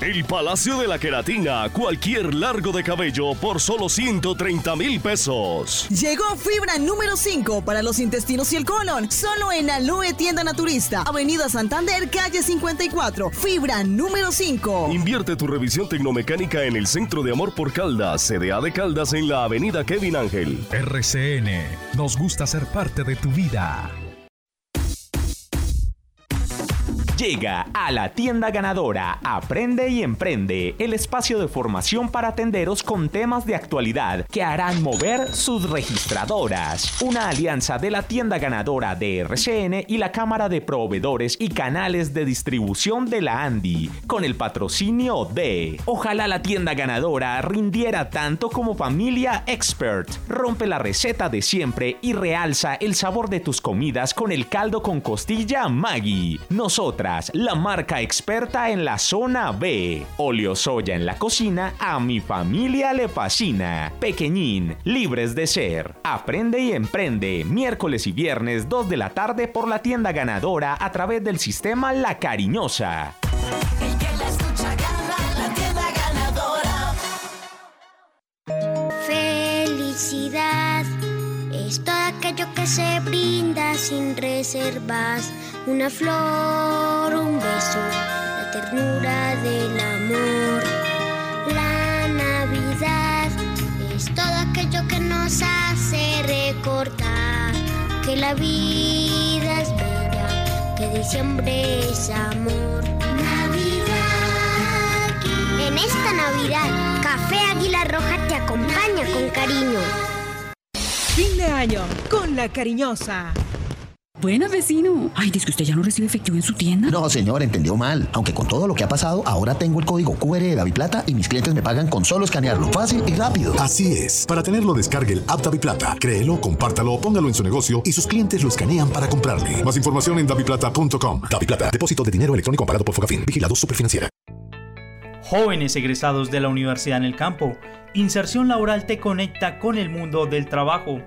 El Palacio de la Queratina, cualquier largo de cabello por solo 130 mil pesos. Llegó fibra número 5 para los intestinos y el colon, solo en Aloe Tienda Naturista, Avenida Santander, calle 54. Fibra número 5. Invierte tu revisión tecnomecánica en el Centro de Amor por Caldas, CDA de Caldas en la Avenida Kevin Ángel. RCN, nos gusta ser parte de tu vida. Llega a la tienda ganadora Aprende y Emprende, el espacio de formación para tenderos con temas de actualidad que harán mover sus registradoras. Una alianza de la tienda ganadora de RCN y la Cámara de Proveedores y Canales de Distribución de la Andy, con el patrocinio de Ojalá la tienda ganadora rindiera tanto como Familia Expert. Rompe la receta de siempre y realza el sabor de tus comidas con el caldo con costilla Maggie. Nosotras la marca experta en la zona B. Oleo soya en la cocina, a mi familia le fascina. Pequeñín, libres de ser. Aprende y emprende, miércoles y viernes 2 de la tarde por la tienda ganadora a través del sistema La Cariñosa. Felicidad es todo aquello que se brinda sin reservas una flor, un beso, la ternura del amor. La Navidad es todo aquello que nos hace recordar que la vida es bella, que diciembre es amor. Navidad. En esta Navidad, Café Águila Roja te acompaña con cariño. Fin de año con la cariñosa. Buenas, vecino. Ay, dice que usted ya no recibe efectivo en su tienda. No, señor, entendió mal. Aunque con todo lo que ha pasado, ahora tengo el código QR de Daviplata y mis clientes me pagan con solo escanearlo. Fácil y rápido. Así es. Para tenerlo, descargue el app Daviplata. Créelo, compártalo, póngalo en su negocio y sus clientes lo escanean para comprarle. Más información en daviplata.com. Daviplata, depósito de dinero electrónico parado por Fogafín. Vigilado Superfinanciera. Jóvenes egresados de la Universidad en el Campo. Inserción laboral te conecta con el mundo del trabajo.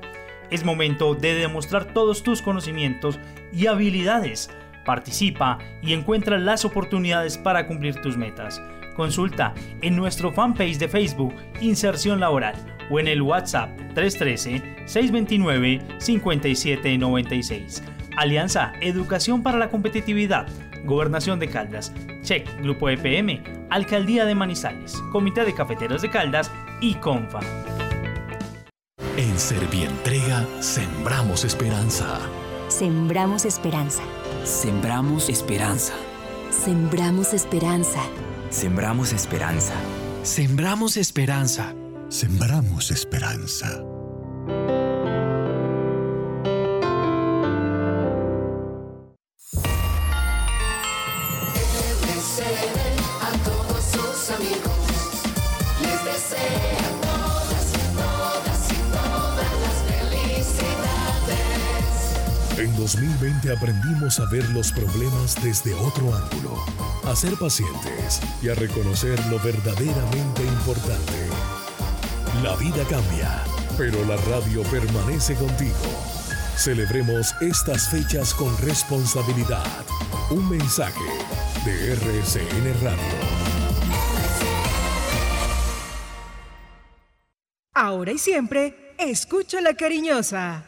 Es momento de demostrar todos tus conocimientos y habilidades. Participa y encuentra las oportunidades para cumplir tus metas. Consulta en nuestro fanpage de Facebook Inserción Laboral o en el WhatsApp 313-629-5796. Alianza Educación para la Competitividad, Gobernación de Caldas, Check Grupo EPM, Alcaldía de Manizales, Comité de Cafeteros de Caldas y CONFA. En Servientrega sembramos esperanza. Sembramos esperanza. Sembramos esperanza. Sembramos esperanza. Sembramos esperanza. Sembramos esperanza. Sembramos esperanza. 2020 aprendimos a ver los problemas desde otro ángulo, a ser pacientes y a reconocer lo verdaderamente importante. La vida cambia, pero la radio permanece contigo. Celebremos estas fechas con responsabilidad. Un mensaje de RCN Radio. Ahora y siempre, escucha la cariñosa.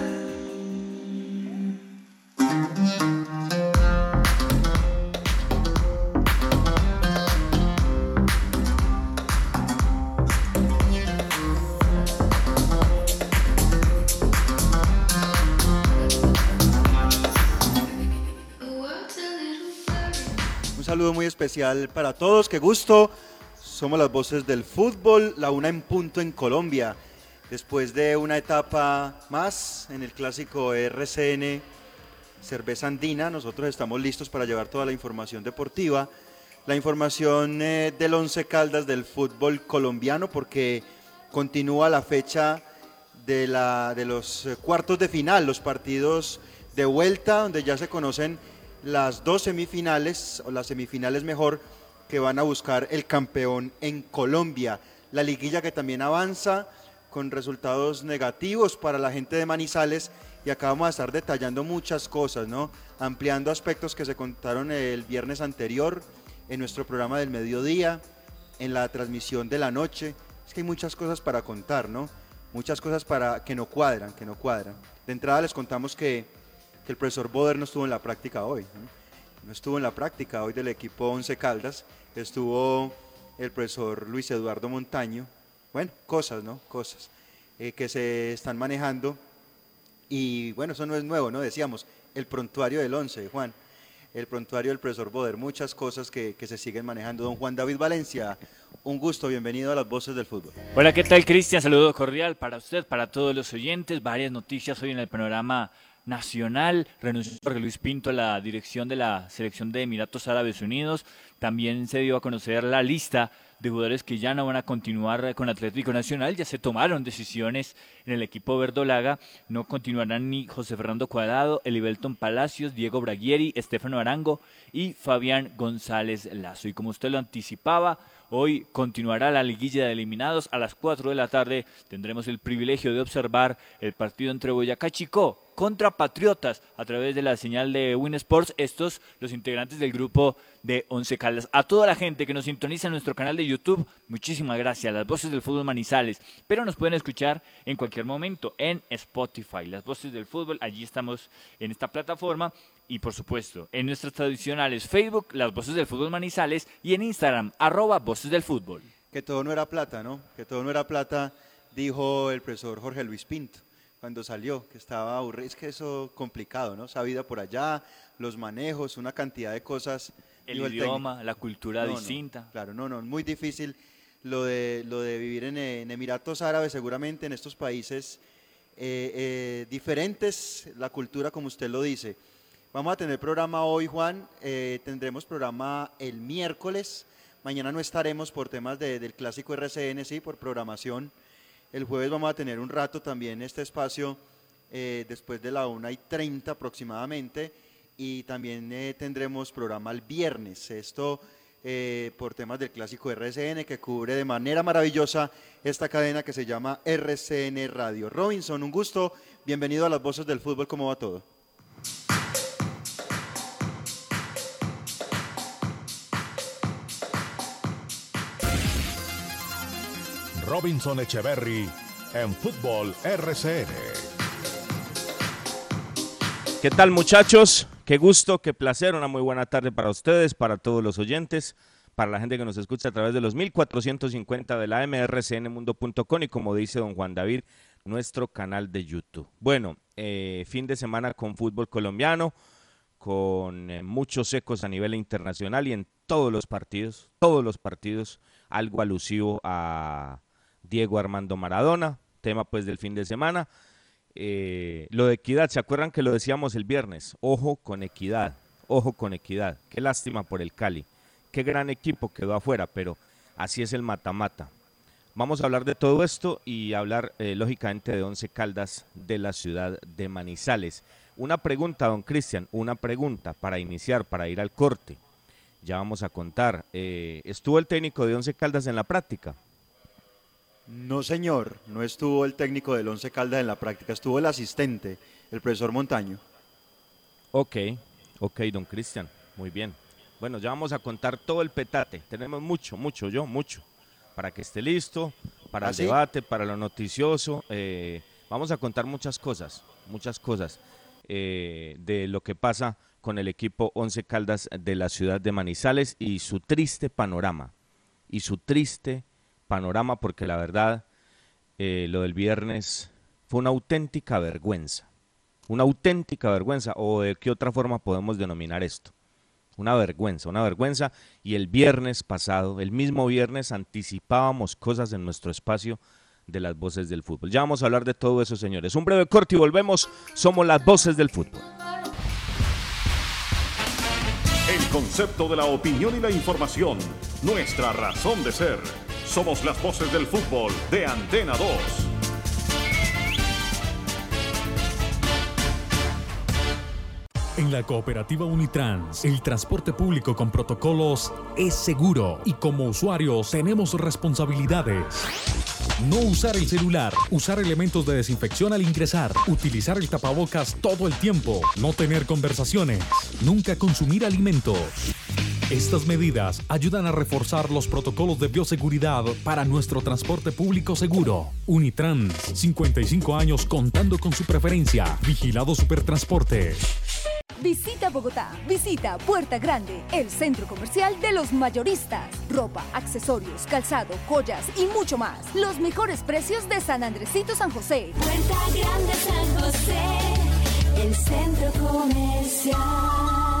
Muy especial para todos, qué gusto. Somos las voces del fútbol, la una en punto en Colombia. Después de una etapa más en el clásico RCN Cerveza Andina, nosotros estamos listos para llevar toda la información deportiva, la información eh, del Once Caldas del fútbol colombiano, porque continúa la fecha de, la, de los eh, cuartos de final, los partidos de vuelta, donde ya se conocen las dos semifinales, o las semifinales mejor, que van a buscar el campeón en Colombia. La liguilla que también avanza con resultados negativos para la gente de Manizales y acá vamos a estar detallando muchas cosas, ¿no? Ampliando aspectos que se contaron el viernes anterior en nuestro programa del mediodía, en la transmisión de la noche. Es que hay muchas cosas para contar, ¿no? Muchas cosas para que no cuadran, que no cuadran. De entrada les contamos que, que el profesor Boder no estuvo en la práctica hoy. ¿no? estuvo en la práctica hoy del equipo Once Caldas. Estuvo el profesor Luis Eduardo Montaño. Bueno, cosas, ¿no? Cosas eh, que se están manejando. Y bueno, eso no es nuevo, ¿no? Decíamos, el prontuario del 11, Juan. El prontuario del profesor Boder, muchas cosas que, que se siguen manejando. Don Juan David Valencia, un gusto, bienvenido a las voces del fútbol. Hola, ¿qué tal Cristian? Saludo cordial para usted, para todos los oyentes. Varias noticias hoy en el panorama nacional. Renunció Jorge Luis Pinto a la dirección de la selección de Emiratos Árabes Unidos. También se dio a conocer la lista de jugadores que ya no van a continuar con Atlético Nacional. Ya se tomaron decisiones en el equipo verdolaga. No continuarán ni José Fernando Cuadrado, Elibelton Palacios, Diego Braguieri, Estefano Arango y Fabián González Lazo. Y como usted lo anticipaba, Hoy continuará la liguilla de eliminados. A las 4 de la tarde tendremos el privilegio de observar el partido entre Boyacá Chico contra Patriotas a través de la señal de Win Sports. Estos, los integrantes del grupo de Once Caldas. A toda la gente que nos sintoniza en nuestro canal de YouTube, muchísimas gracias. Las voces del fútbol Manizales. Pero nos pueden escuchar en cualquier momento en Spotify. Las voces del fútbol, allí estamos en esta plataforma. Y por supuesto, en nuestras tradicionales Facebook, las voces del fútbol Manizales. Y en Instagram, arroba voces del fútbol. Que todo no era plata, ¿no? Que todo no era plata, dijo el profesor Jorge Luis Pinto cuando salió, que estaba aburrido. Es que eso complicado, ¿no? Esa vida por allá, los manejos, una cantidad de cosas. El dijo idioma, técnico. la cultura No, no, distinta. claro, no, no, muy difícil lo de, lo de vivir en, en Emiratos Árabes, seguramente en estos países eh, eh, diferentes, la cultura como usted lo dice. Vamos a tener programa hoy, Juan, eh, tendremos programa el miércoles, mañana no estaremos por temas de- del clásico RCN, sí, por programación. El jueves vamos a tener un rato también este espacio eh, después de la 1 y 30 aproximadamente y también eh, tendremos programa el viernes. Esto por temas del clásico RCN que cubre de manera maravillosa esta cadena que se llama RCN Radio. Robinson, un gusto. Bienvenido a las voces del fútbol. ¿Cómo va todo? Robinson Echeverry en Fútbol RCN. ¿Qué tal muchachos? Qué gusto, qué placer, una muy buena tarde para ustedes, para todos los oyentes, para la gente que nos escucha a través de los 1450 de la mrcnmundo.com y como dice don Juan David, nuestro canal de YouTube. Bueno, eh, fin de semana con fútbol colombiano, con eh, muchos ecos a nivel internacional y en todos los partidos, todos los partidos, algo alusivo a Diego Armando Maradona, tema pues del fin de semana. Eh, lo de equidad, ¿se acuerdan que lo decíamos el viernes? Ojo con equidad, ojo con equidad. Qué lástima por el Cali. Qué gran equipo quedó afuera, pero así es el mata-mata. Vamos a hablar de todo esto y hablar eh, lógicamente de Once Caldas de la ciudad de Manizales. Una pregunta, don Cristian, una pregunta para iniciar, para ir al corte. Ya vamos a contar. eh, ¿Estuvo el técnico de Once Caldas en la práctica? No, señor, no estuvo el técnico del Once Caldas en la práctica, estuvo el asistente, el profesor Montaño. Ok, ok, don Cristian, muy bien. Bueno, ya vamos a contar todo el petate. Tenemos mucho, mucho, yo, mucho. Para que esté listo, para ¿Ah, el sí? debate, para lo noticioso. eh, vamos a contar muchas cosas, muchas cosas eh, de lo que pasa con el equipo Once Caldas de la ciudad de Manizales y su triste panorama. Y su triste panorama, porque la verdad, eh, lo del viernes fue una auténtica vergüenza. Una auténtica vergüenza, o de qué otra forma podemos denominar esto. Una vergüenza, una vergüenza. Y el viernes pasado, el mismo viernes, anticipábamos cosas en nuestro espacio de las voces del fútbol. Ya vamos a hablar de todo eso, señores. Un breve corte y volvemos. Somos las voces del fútbol. El concepto de la opinión y la información. Nuestra razón de ser. Somos las voces del fútbol de Antena 2. En la cooperativa Unitrans, el transporte público con protocolos es seguro y como usuarios tenemos responsabilidades. No usar el celular, usar elementos de desinfección al ingresar, utilizar el tapabocas todo el tiempo, no tener conversaciones, nunca consumir alimentos. Estas medidas ayudan a reforzar los protocolos de bioseguridad para nuestro transporte público seguro. Unitrans, 55 años contando con su preferencia. Vigilado Supertransporte. Visita Bogotá, visita Puerta Grande, el centro comercial de los mayoristas. Ropa, accesorios, calzado, joyas y mucho más. Los mejores precios de San Andresito San José. Puerta Grande San José, el centro comercial.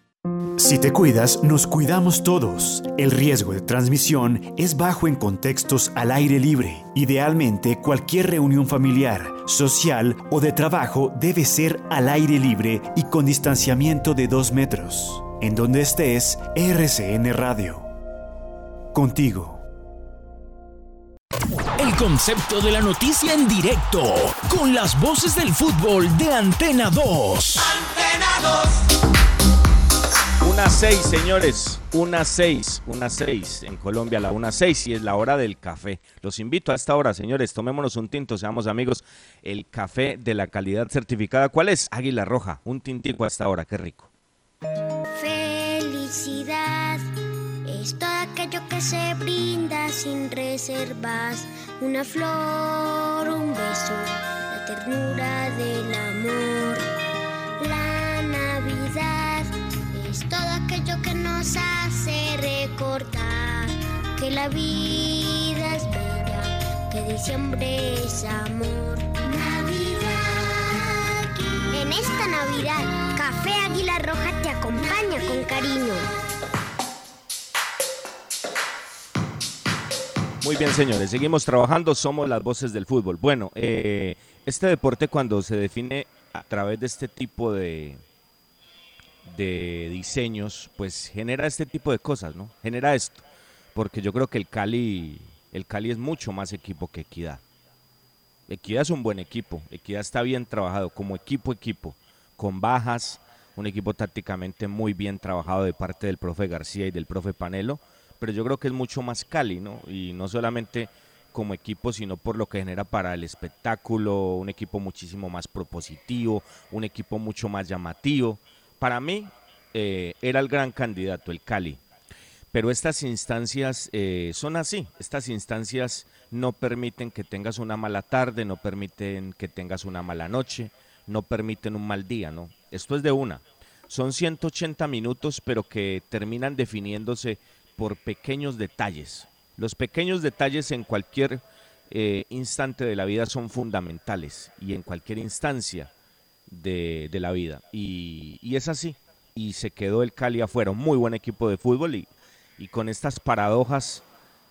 Si te cuidas, nos cuidamos todos. El riesgo de transmisión es bajo en contextos al aire libre. Idealmente, cualquier reunión familiar, social o de trabajo debe ser al aire libre y con distanciamiento de dos metros. En donde estés, RCN Radio. Contigo. El concepto de la noticia en directo, con las voces del fútbol de Antena 2. Antena 2. Una seis, señores. Una seis, una seis. En Colombia, la una seis y es la hora del café. Los invito a esta hora, señores. Tomémonos un tinto, seamos amigos. El café de la calidad certificada. ¿Cuál es? Águila Roja. Un tintico a esta hora, qué rico. Felicidad es todo aquello que se brinda sin reservas. Una flor, un beso, la ternura del amor. Todo aquello que nos hace recordar que la vida es bella, que diciembre es amor. Navidad. En esta Navidad, Café Águila Roja te acompaña con cariño. Muy bien, señores. Seguimos trabajando. Somos las voces del fútbol. Bueno, eh, este deporte cuando se define a través de este tipo de, de diseños, pues genera este tipo de cosas, ¿no? Genera esto. Porque yo creo que el Cali, el Cali es mucho más equipo que Equidad. Equidad es un buen equipo. Equidad está bien trabajado como equipo, equipo. Con bajas, un equipo tácticamente muy bien trabajado de parte del profe García y del profe Panelo. Pero yo creo que es mucho más Cali, ¿no? Y no solamente como equipo, sino por lo que genera para el espectáculo, un equipo muchísimo más propositivo, un equipo mucho más llamativo. Para mí eh, era el gran candidato, el Cali. Pero estas instancias eh, son así, estas instancias no permiten que tengas una mala tarde, no permiten que tengas una mala noche, no permiten un mal día, ¿no? Esto es de una. Son 180 minutos, pero que terminan definiéndose por pequeños detalles. Los pequeños detalles en cualquier eh, instante de la vida son fundamentales y en cualquier instancia de, la vida. Y, es así. Y se quedó el Cali afuera. Muy buen equipo de fútbol y, con estas paradojas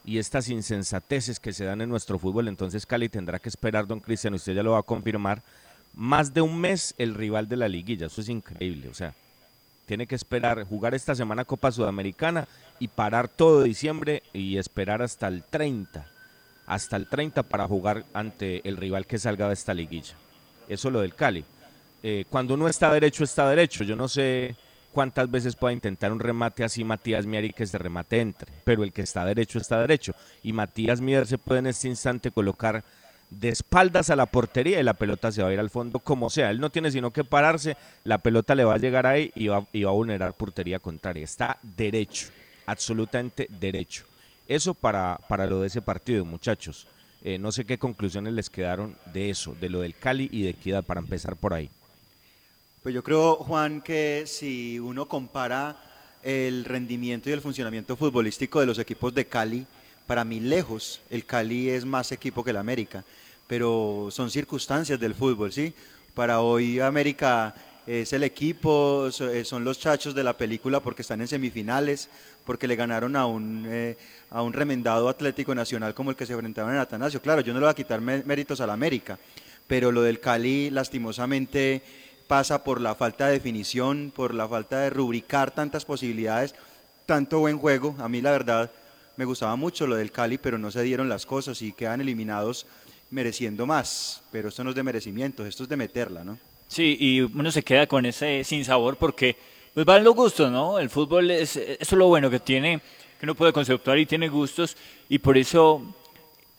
y estas insensateces que se dan en nuestro fútbol, entonces Cali tendrá que esperar, don Cristian, usted ya lo va a confirmar, más de un mes el rival de la liguilla. Eso es increíble. O sea, tiene que esperar jugar esta semana Copa Sudamericana y parar todo diciembre y esperar hasta el 30, hasta el 30 para jugar ante el rival que salga de esta liguilla. Eso es lo del Cali. Eh, cuando uno está derecho, está derecho. Yo no sé cuántas veces pueda intentar un remate así Matías Mier y que ese remate entre, pero el que está derecho, está derecho. Y Matías Mier se puede en este instante colocar de espaldas a la portería y la pelota se va a ir al fondo como sea. Él no tiene sino que pararse, la pelota le va a llegar ahí y va, y va a vulnerar portería contraria. Está derecho, absolutamente derecho. Eso para, para lo de ese partido, muchachos. Eh, no sé qué conclusiones les quedaron de eso, de lo del Cali y de Equidad, para empezar por ahí. Pues yo creo, Juan, que si uno compara el rendimiento y el funcionamiento futbolístico de los equipos de Cali, para mí lejos, el Cali es más equipo que el América, pero son circunstancias del fútbol, ¿sí? Para hoy América es el equipo, eh, son los chachos de la película porque están en semifinales, porque le ganaron a un, eh, a un remendado Atlético Nacional como el que se enfrentaron en Atanasio. Claro, yo no le voy a quitar méritos al América, pero lo del Cali lastimosamente pasa por la falta de definición, por la falta de rubricar tantas posibilidades, tanto buen juego. A mí la verdad me gustaba mucho lo del Cali, pero no se dieron las cosas y quedan eliminados mereciendo más. Pero esto no es de merecimientos, esto es de meterla, ¿no? Sí, y uno se queda con ese sin sabor porque pues van los gustos, ¿no? El fútbol es eso es lo bueno que tiene, que uno puede conceptuar y tiene gustos y por eso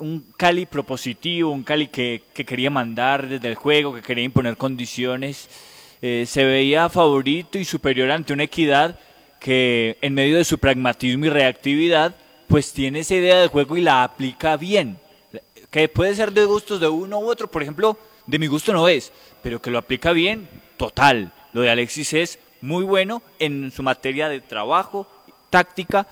un Cali propositivo, un Cali que, que quería mandar desde el juego, que quería imponer condiciones, eh, se veía favorito y superior ante una equidad que en medio de su pragmatismo y reactividad, pues tiene esa idea de juego y la aplica bien. Que puede ser de gustos de uno u otro, por ejemplo, de mi gusto no es, pero que lo aplica bien, total. Lo de Alexis es muy bueno en su materia de trabajo, táctica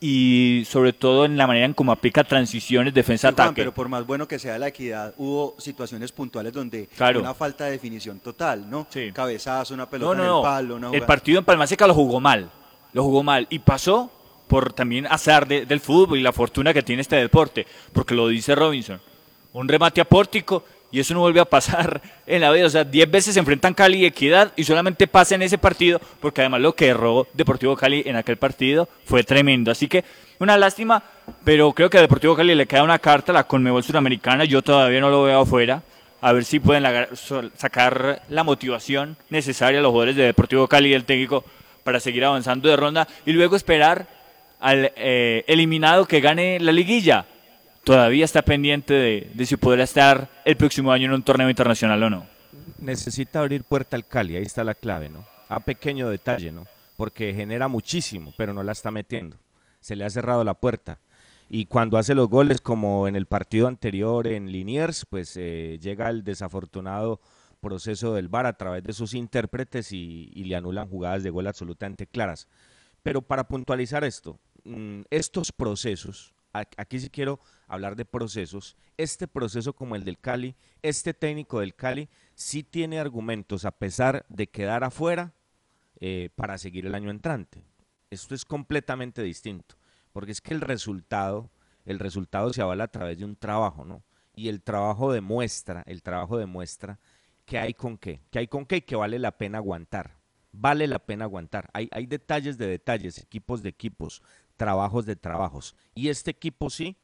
y sobre todo en la manera en cómo aplica transiciones, defensa-ataque. pero por más bueno que sea la equidad, hubo situaciones puntuales donde una falta de definición total, ¿no? Cabezazo, una pelota en el palo. Una el partido en Palma Seca lo jugó mal, lo jugó mal y pasó por también azar del fútbol y la fortuna que tiene este deporte, porque lo dice Robinson. Un remate apórtico y eso no vuelve a pasar en la vida. O sea, 10 veces se enfrentan Cali y Equidad y solamente pasa en ese partido, porque además lo que erró Deportivo Cali en aquel partido fue tremendo. Así que una lástima, pero creo que a Deportivo Cali le queda una carta, la Conmebol Suramericana. Yo todavía no lo veo afuera. A ver si pueden sacar la motivación necesaria a los jugadores de Deportivo Cali y el técnico para seguir avanzando de ronda y luego esperar al eh, eliminado que gane la liguilla todavía está pendiente de, si podrá estar el próximo año en un torneo internacional o no. Necesita abrir puerta al Cali, ahí está la clave, ¿no? A pequeño detalle, ¿no? Porque genera muchísimo, pero no la está metiendo. Se le ha cerrado la puerta. Y cuando hace los goles, como en el partido anterior en Liniers, pues eh, llega el desafortunado proceso del VAR a través de sus intérpretes y, le anulan jugadas de gol absolutamente claras. Pero para puntualizar esto, mm, estos procesos, aquí sí quiero hablar de procesos, este proceso como el del Cali, este técnico del Cali sí tiene argumentos a pesar de quedar afuera eh, para seguir el año entrante. Esto es completamente distinto, porque es que el resultado, el resultado se avala a través de un trabajo, ¿no? Y el trabajo demuestra, el trabajo demuestra que hay con qué, que hay con qué y que vale la pena aguantar. Vale la pena aguantar. Hay, hay detalles de detalles, equipos de equipos, trabajos de trabajos. Y este equipo sí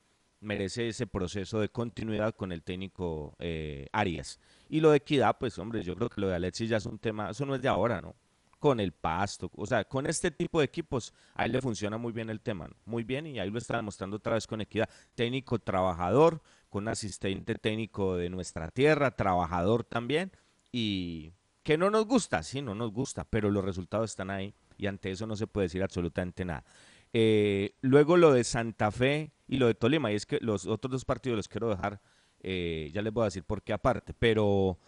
merece ese proceso de continuidad con el técnico eh, Arias. Y lo de equidad, pues hombre, yo creo que lo de Alexis ya es un tema, eso no es de ahora, ¿no? Con el pasto, o sea, con este tipo de equipos, ahí le funciona muy bien el tema, muy bien, y ahí lo está demostrando otra vez con equidad. Técnico trabajador, con asistente técnico de nuestra tierra, trabajador también, y que no nos gusta, sí, no nos gusta, pero los resultados están ahí, y ante eso no se puede decir absolutamente nada. Eh, luego lo de Santa Fe y lo de Tolima, y es que los otros dos partidos los quiero dejar, eh, ya les voy a decir por qué aparte, pero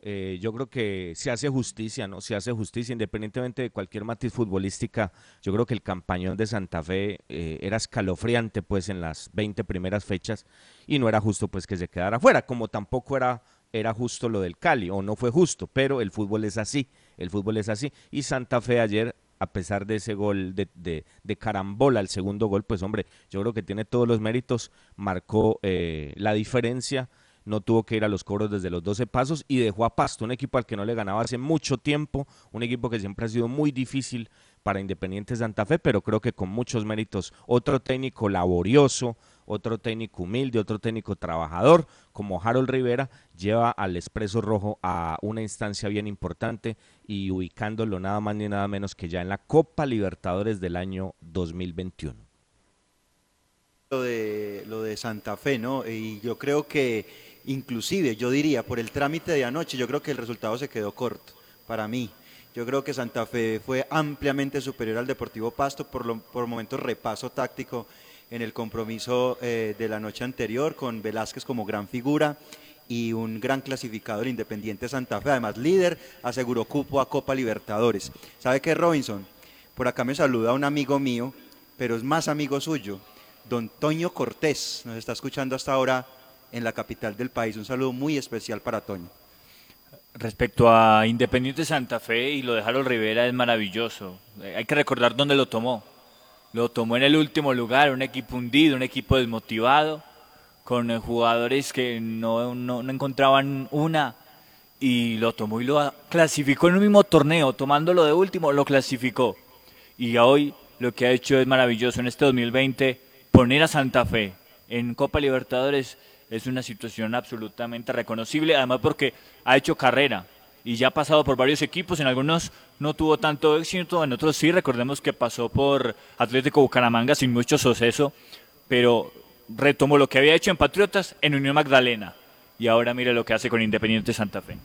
eh, yo creo que se hace justicia, ¿no? Se hace justicia, independientemente de cualquier matiz futbolística, yo creo que el campañón de Santa Fe era escalofriante, pues, en las 20 primeras fechas, y no era justo, pues, que se quedara fuera, como tampoco era era justo lo del Cali, o no fue justo, pero el fútbol es así, el fútbol es así. Y Santa Fe ayer a pesar de ese gol de, de, carambola, el segundo gol, pues hombre, yo creo que tiene todos los méritos, marcó eh, la diferencia, no tuvo que ir a los cobros desde los 12 pasos y dejó a Pasto, un equipo al que no le ganaba hace mucho tiempo, un equipo que siempre ha sido muy difícil para Independiente Santa Fe, pero creo que con muchos méritos. Otro técnico laborioso, otro técnico humilde, otro técnico trabajador, como Harold Rivera, lleva al Expreso Rojo a una instancia bien importante y ubicándolo nada más ni nada menos que ya en la Copa Libertadores del año 2021. Lo de, lo de Santa Fe, ¿no? Y yo creo que inclusive, yo diría, por el trámite de anoche, yo creo que el resultado se quedó corto para mí. Yo creo que Santa Fe fue ampliamente superior al Deportivo Pasto, por, lo, por momentos repaso táctico en el compromiso eh, de la noche anterior con Velázquez como gran figura y un gran clasificador Independiente Santa Fe, además líder, aseguró cupo a Copa Libertadores. ¿Sabe qué, Robinson? Por acá me saluda un amigo mío, pero es más amigo suyo, don Toño Cortés, nos está escuchando hasta ahora en la capital del país. Un saludo muy especial para Toño. Respecto a Independiente Santa Fe y lo de Harold Rivera es maravilloso. Eh, hay que recordar dónde lo tomó. Lo tomó en el último lugar, un equipo hundido, un equipo desmotivado, con eh, jugadores que no, no, no encontraban una y lo tomó y lo clasificó en un mismo torneo, tomándolo de último, lo clasificó. Y hoy lo que ha hecho es maravilloso en este 2020, poner a Santa Fe en Copa Libertadores es una situación absolutamente reconocible, además porque ha hecho carrera y ya ha pasado por varios equipos, en algunos no tuvo tanto éxito, en otros sí, recordemos que pasó por Atlético Bucaramanga sin mucho suceso, pero retomó lo que había hecho en Patriotas en Unión Magdalena y ahora mire lo que hace con Independiente Santa Fe.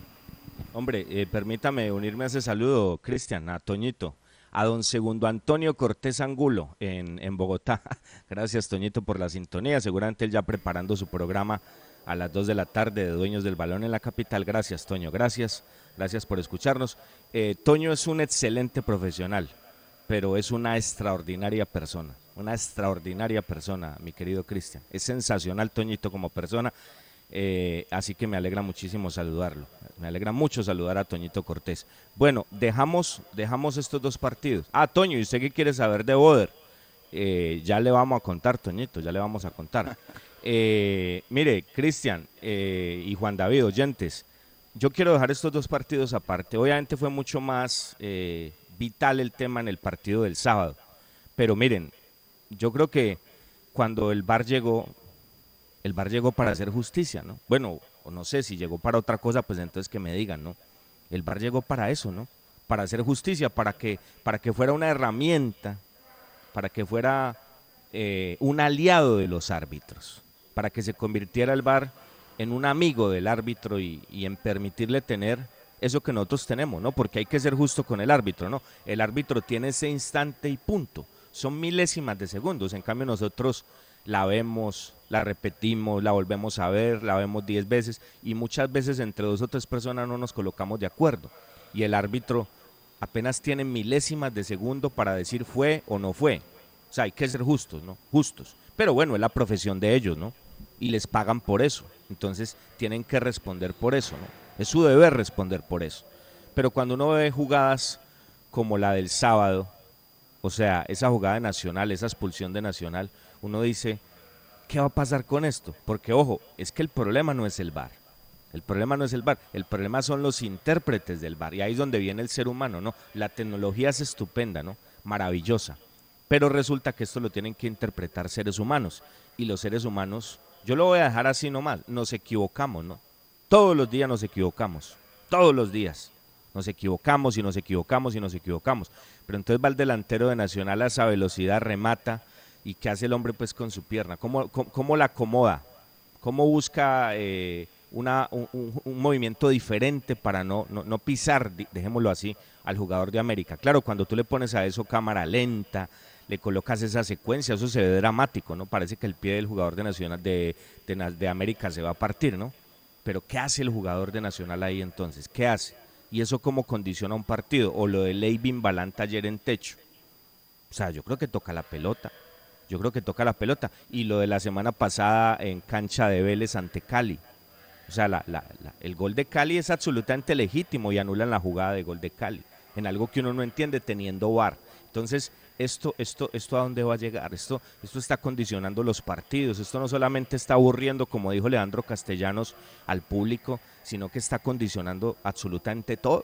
Hombre, eh, permítame unirme a ese saludo, Cristian, a Toñito a don Segundo Antonio Cortés Angulo en, en Bogotá. Gracias, Toñito, por la sintonía. Seguramente él ya preparando su programa a las 2 de la tarde de Dueños del Balón en la capital. Gracias, Toño. Gracias. Gracias por escucharnos. Eh, Toño es un excelente profesional, pero es una extraordinaria persona. Una extraordinaria persona, mi querido Cristian. Es sensacional, Toñito, como persona. Eh, así que me alegra muchísimo saludarlo. Me alegra mucho saludar a Toñito Cortés. Bueno, dejamos, dejamos estos dos partidos. Ah, Toño, ¿y usted qué quiere saber de Boder? Eh, ya le vamos a contar, Toñito, ya le vamos a contar. Mire, Cristian y Juan David, oyentes, yo quiero dejar estos dos partidos aparte. Obviamente fue mucho más vital el tema en el partido del sábado. Pero miren, yo creo que cuando el VAR llegó, el bar llegó para hacer justicia, ¿no? Bueno, no sé, si llegó para otra cosa, pues entonces que me digan, ¿no? El bar llegó para eso, ¿no? Para hacer justicia, para que, para que fuera una herramienta, para que fuera eh, un aliado de los árbitros, para que se convirtiera el bar en un amigo del árbitro y, en permitirle tener eso que nosotros tenemos, ¿no? Porque hay que ser justo con el árbitro, ¿no? El árbitro tiene ese instante y punto. Son milésimas de segundos. En cambio, nosotros la vemos, la repetimos, la volvemos a ver, la vemos diez veces y muchas veces entre dos o tres personas no nos colocamos de acuerdo y el árbitro apenas tiene milésimas de segundo para decir fue o no fue. O sea, hay que ser justos, ¿no? Justos. Pero bueno, es la profesión de ellos, ¿no? Y les pagan por eso. Entonces tienen que responder por eso, ¿no? Es su deber responder por eso. Pero cuando uno ve jugadas como la del sábado, o sea, esa jugada Nacional, esa expulsión de Nacional, uno dice, ¿qué va a pasar con esto? Porque ojo, es que el problema no es el bar. El problema no es el bar, el problema son los intérpretes del bar. Y ahí es donde viene el ser humano, ¿no? La tecnología es estupenda, ¿no? Maravillosa. Pero resulta que esto lo tienen que interpretar seres humanos. Y los seres humanos, yo lo voy a dejar así nomás, nos equivocamos, ¿no? Todos los días nos equivocamos. Todos los días. Nos equivocamos y nos equivocamos y nos equivocamos. Pero entonces va el delantero de Nacional a esa velocidad, remata y qué hace el hombre pues con su pierna, cómo, cómo, la acomoda, cómo busca eh, una, un, movimiento diferente para no, no, pisar, dejémoslo así, al jugador de América. Claro, cuando tú le pones a eso cámara lenta, le colocas esa secuencia, eso se ve dramático, ¿no? Parece que el pie del jugador de Nacional de, de, América se va a partir, ¿no? Pero ¿qué hace el jugador de Nacional ahí entonces? ¿Qué hace? ¿Y eso cómo condiciona un partido? O lo de Leivin Balanta ayer en techo. O sea, yo creo que toca la pelota yo creo que toca la pelota. Y lo de la semana pasada en cancha de Vélez ante Cali. O sea, la, la, el gol de Cali es absolutamente legítimo y anulan la jugada de gol de Cali. En algo que uno no entiende teniendo VAR. Entonces, esto, esto, esto a dónde va a llegar? Esto, esto está condicionando los partidos. Esto no solamente está aburriendo, como dijo Leandro Castellanos, al público, sino que está condicionando absolutamente todo.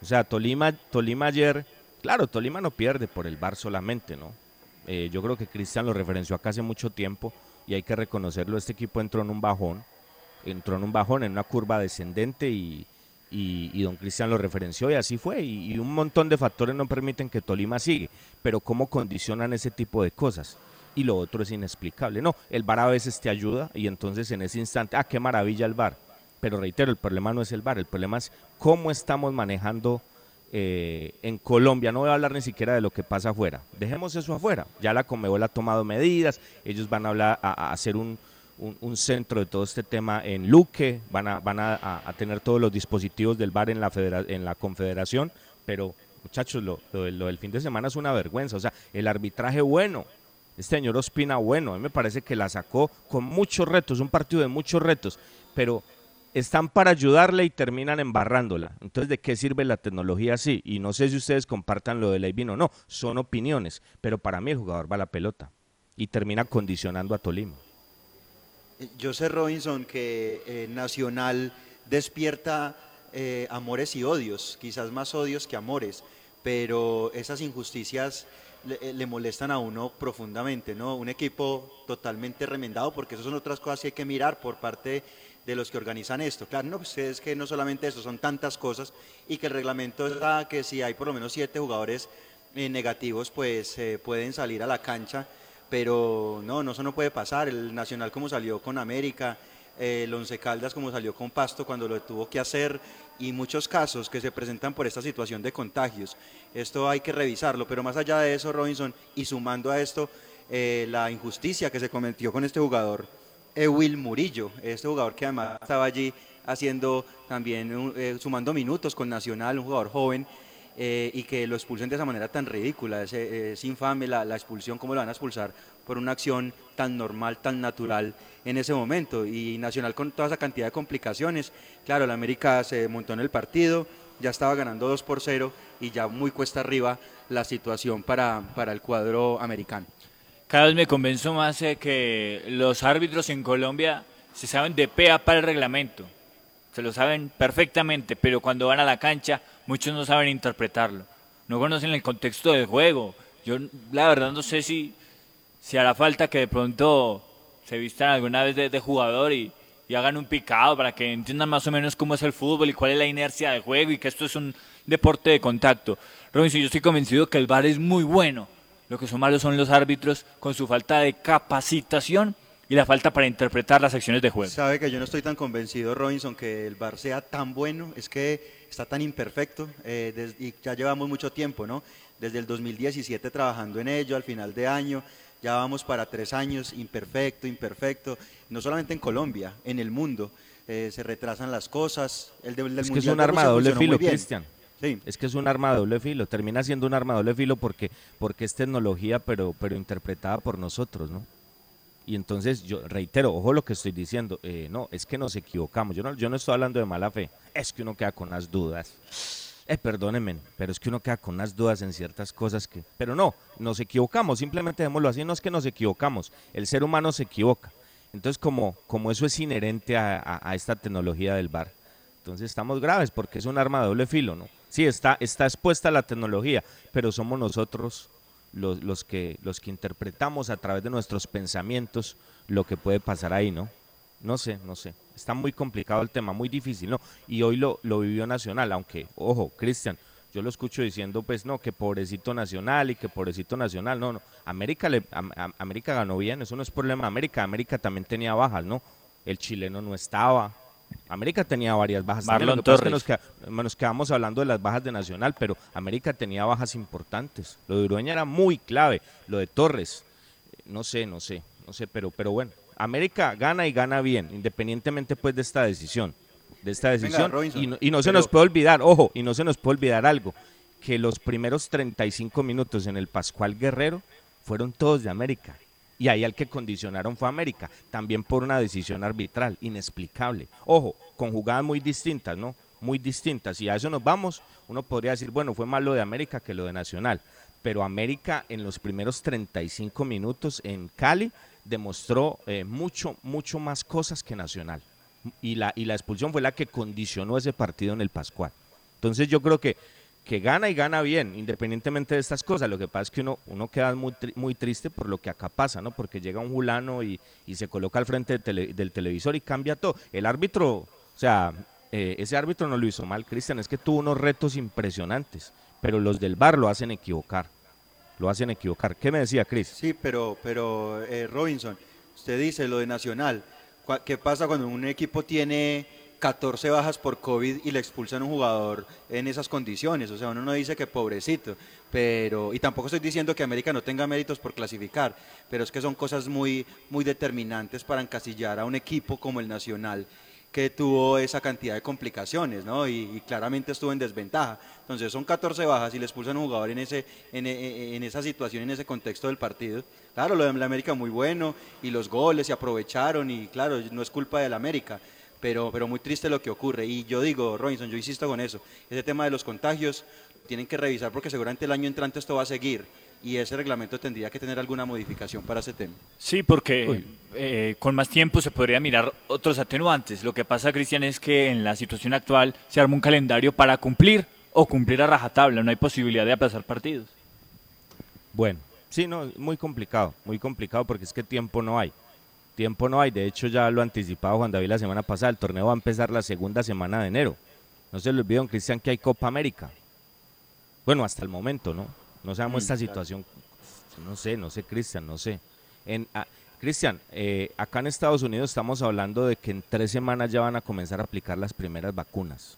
O sea, Tolima, Tolima ayer, claro, Tolima no pierde por el VAR solamente, ¿no? Eh, yo creo que Cristian lo referenció acá hace mucho tiempo y hay que reconocerlo. Este equipo entró en un bajón, entró en un bajón, en una curva descendente y, y, don Cristian lo referenció y así fue. Y, un montón de factores no permiten que Tolima siga. Pero ¿cómo condicionan ese tipo de cosas? Y lo otro es inexplicable. No, el VAR a veces te ayuda y entonces en ese instante, ah, qué maravilla el VAR. Pero reitero, el problema no es el VAR, el problema es cómo estamos manejando eh, en Colombia, no voy a hablar ni siquiera de lo que pasa afuera, dejemos eso afuera, ya la Comebol ha tomado medidas, ellos van a, hablar, a, hacer un, un, centro de todo este tema en Luque, van a, van a, tener todos los dispositivos del bar en la, en la confederación, pero muchachos, lo, lo, del fin de semana es una vergüenza, o sea, el arbitraje bueno, este señor Ospina bueno, a mí me parece que la sacó con muchos retos, un partido de muchos retos, pero están para ayudarle y terminan embarrándola. Entonces, ¿de qué sirve la tecnología así? Y no sé si ustedes compartan lo de Leivin o no, son opiniones, pero para mí el jugador va a la pelota y termina condicionando a Tolima. Yo sé, Robinson, que eh, Nacional despierta eh, amores y odios, quizás más odios que amores, pero esas injusticias le, eh, le, molestan a uno profundamente, ¿no? Un equipo totalmente remendado, porque esas son otras cosas que hay que mirar por parte de los que organizan esto. Claro, no, pues es que no solamente eso, son tantas cosas y que el reglamento está que si hay por lo menos siete jugadores negativos, pues pueden salir a la cancha, pero no, no, eso no puede pasar. El Nacional como salió con América, eh, el Once Caldas como salió con Pasto cuando lo tuvo que hacer y muchos casos que se presentan por esta situación de contagios. Esto hay que revisarlo, pero más allá de eso, Robinson, y sumando a esto la injusticia que se cometió con este jugador, Ewil Murillo, este jugador que además estaba allí haciendo también, eh, sumando minutos con Nacional, un jugador joven, eh, y que lo expulsen de esa manera tan ridícula. Es, infame la, expulsión, cómo lo van a expulsar por una acción tan normal, tan natural en ese momento. Y Nacional con toda esa cantidad de complicaciones. Claro, la América se montó en el partido, ya estaba ganando 2 por 0 y ya muy cuesta arriba la situación para, para el cuadro americano. Cada vez me convenzo más de que los árbitros en Colombia se saben de pea para el reglamento. Se lo saben perfectamente, pero cuando van a la cancha muchos no saben interpretarlo. No conocen el contexto del juego. Yo la verdad no sé si, si hará falta que de pronto se vistan alguna vez de, jugador y, hagan un picado para que entiendan más o menos cómo es el fútbol y cuál es la inercia del juego y que esto es un deporte de contacto. Robinson, yo estoy convencido que el VAR es muy bueno lo que son malos son los árbitros con su falta de capacitación y la falta para interpretar las acciones de juego. Sabe que yo no estoy tan convencido, Robinson, que el VAR sea tan bueno, es que está tan imperfecto eh, y ya llevamos mucho tiempo, ¿no? Desde el 2017 trabajando en ello, al final de año, ya vamos para tres años, imperfecto, imperfecto, no solamente en Colombia, en el mundo. Eh, se retrasan las cosas. El, del es que es un arma de doble filo, Cristian. Es que es un arma de doble filo, termina siendo un arma de doble filo porque, porque es tecnología, pero, pero interpretada por nosotros, ¿no? Y entonces yo reitero, ojo lo que estoy diciendo, eh, no, es que nos equivocamos, yo no, yo no estoy hablando de mala fe, es que uno queda con las dudas. Eh, perdónenme, pero es que uno queda con unas dudas en ciertas cosas que... Pero no, nos equivocamos, simplemente démoslo así, no es que nos equivocamos, el ser humano se equivoca. Entonces, como, como eso es inherente a, esta tecnología del bar, entonces estamos graves porque es un arma de doble filo, ¿no? Sí, está, está expuesta la tecnología, pero somos nosotros los, los, que, los que interpretamos a través de nuestros pensamientos lo que puede pasar ahí, ¿no? No sé, no sé. Está muy complicado el tema, muy difícil, ¿no? Y hoy lo, lo vivió Nacional, aunque, ojo, Cristian, yo lo escucho diciendo, pues no, que pobrecito Nacional y que pobrecito Nacional, no, no. América, le, América ganó bien, eso no es problema. América, América también tenía bajas, ¿no? El chileno no estaba, América tenía varias bajas. Marlon Torres. nos, quedamos hablando de las bajas de Nacional, pero América tenía bajas importantes. Lo de Urueña era muy clave. Lo de Torres, no sé, no sé, no sé, pero, pero bueno. América gana y gana bien, independientemente pues de esta decisión. De esta decisión. y, no, se nos puede olvidar, ojo, y no se nos puede olvidar algo, que los primeros 35 minutos en el Pascual Guerrero fueron todos de América y ahí al que condicionaron fue América, también por una decisión arbitral, inexplicable. Ojo, con jugadas muy distintas, ¿no? Muy distintas. Y a eso nos vamos, uno podría decir, bueno, fue más lo de América que lo de Nacional. Pero América en los primeros 35 minutos en Cali demostró eh, mucho, mucho más cosas que Nacional. Y la, y la expulsión fue la que condicionó ese partido en el Pascual. Entonces yo creo que que gana y gana bien, independientemente de estas cosas. Lo que pasa es que uno, uno queda muy, muy triste por lo que acá pasa, ¿no? Porque llega un fulano y, se coloca al frente del, televisor y cambia todo. El árbitro, o sea, eh, ese árbitro no lo hizo mal, Cristian, es que tuvo unos retos impresionantes, pero los del bar lo hacen equivocar. Lo hacen equivocar. ¿Qué me decía, Cris? Sí, pero, pero eh, Robinson, usted dice lo de Nacional. ¿Qué pasa cuando un equipo tiene 14 bajas por COVID y le expulsan un jugador en esas condiciones. O sea, uno no dice que pobrecito, pero y tampoco estoy diciendo que América no tenga méritos por clasificar, pero es que son cosas muy muy determinantes para encasillar a un equipo como el Nacional que tuvo esa cantidad de complicaciones, ¿no? Y, claramente estuvo en desventaja. Entonces son 14 bajas y le expulsan a un jugador en, ese, en, en, esa situación, en ese contexto del partido. Claro, lo de la América muy bueno y los goles se aprovecharon y claro, no es culpa del América, pero, pero muy triste lo que ocurre. Y yo digo, Robinson, yo insisto con eso, ese tema de los contagios tienen que revisar porque seguramente el año entrante esto va a seguir y ese reglamento tendría que tener alguna modificación para ese tema. Sí, porque eh, con más tiempo se podría mirar otros atenuantes. Lo que pasa, Cristian, es que en la situación actual se arma un calendario para cumplir o cumplir a rajatabla. No hay posibilidad de aplazar partidos. Bueno, sí, no, muy complicado, muy complicado porque es que tiempo no hay. Tiempo no hay, de hecho ya lo anticipaba Juan David la semana pasada, el torneo va a empezar la segunda semana de enero. No se le olviden, Cristian, que hay Copa América. Bueno, hasta el momento, ¿no? No sabemos esta situación, no sé, no sé, Cristian, no sé. En, ah, Cristian, eh, acá en Estados Unidos estamos hablando de que en tres semanas ya van a comenzar a aplicar las primeras vacunas.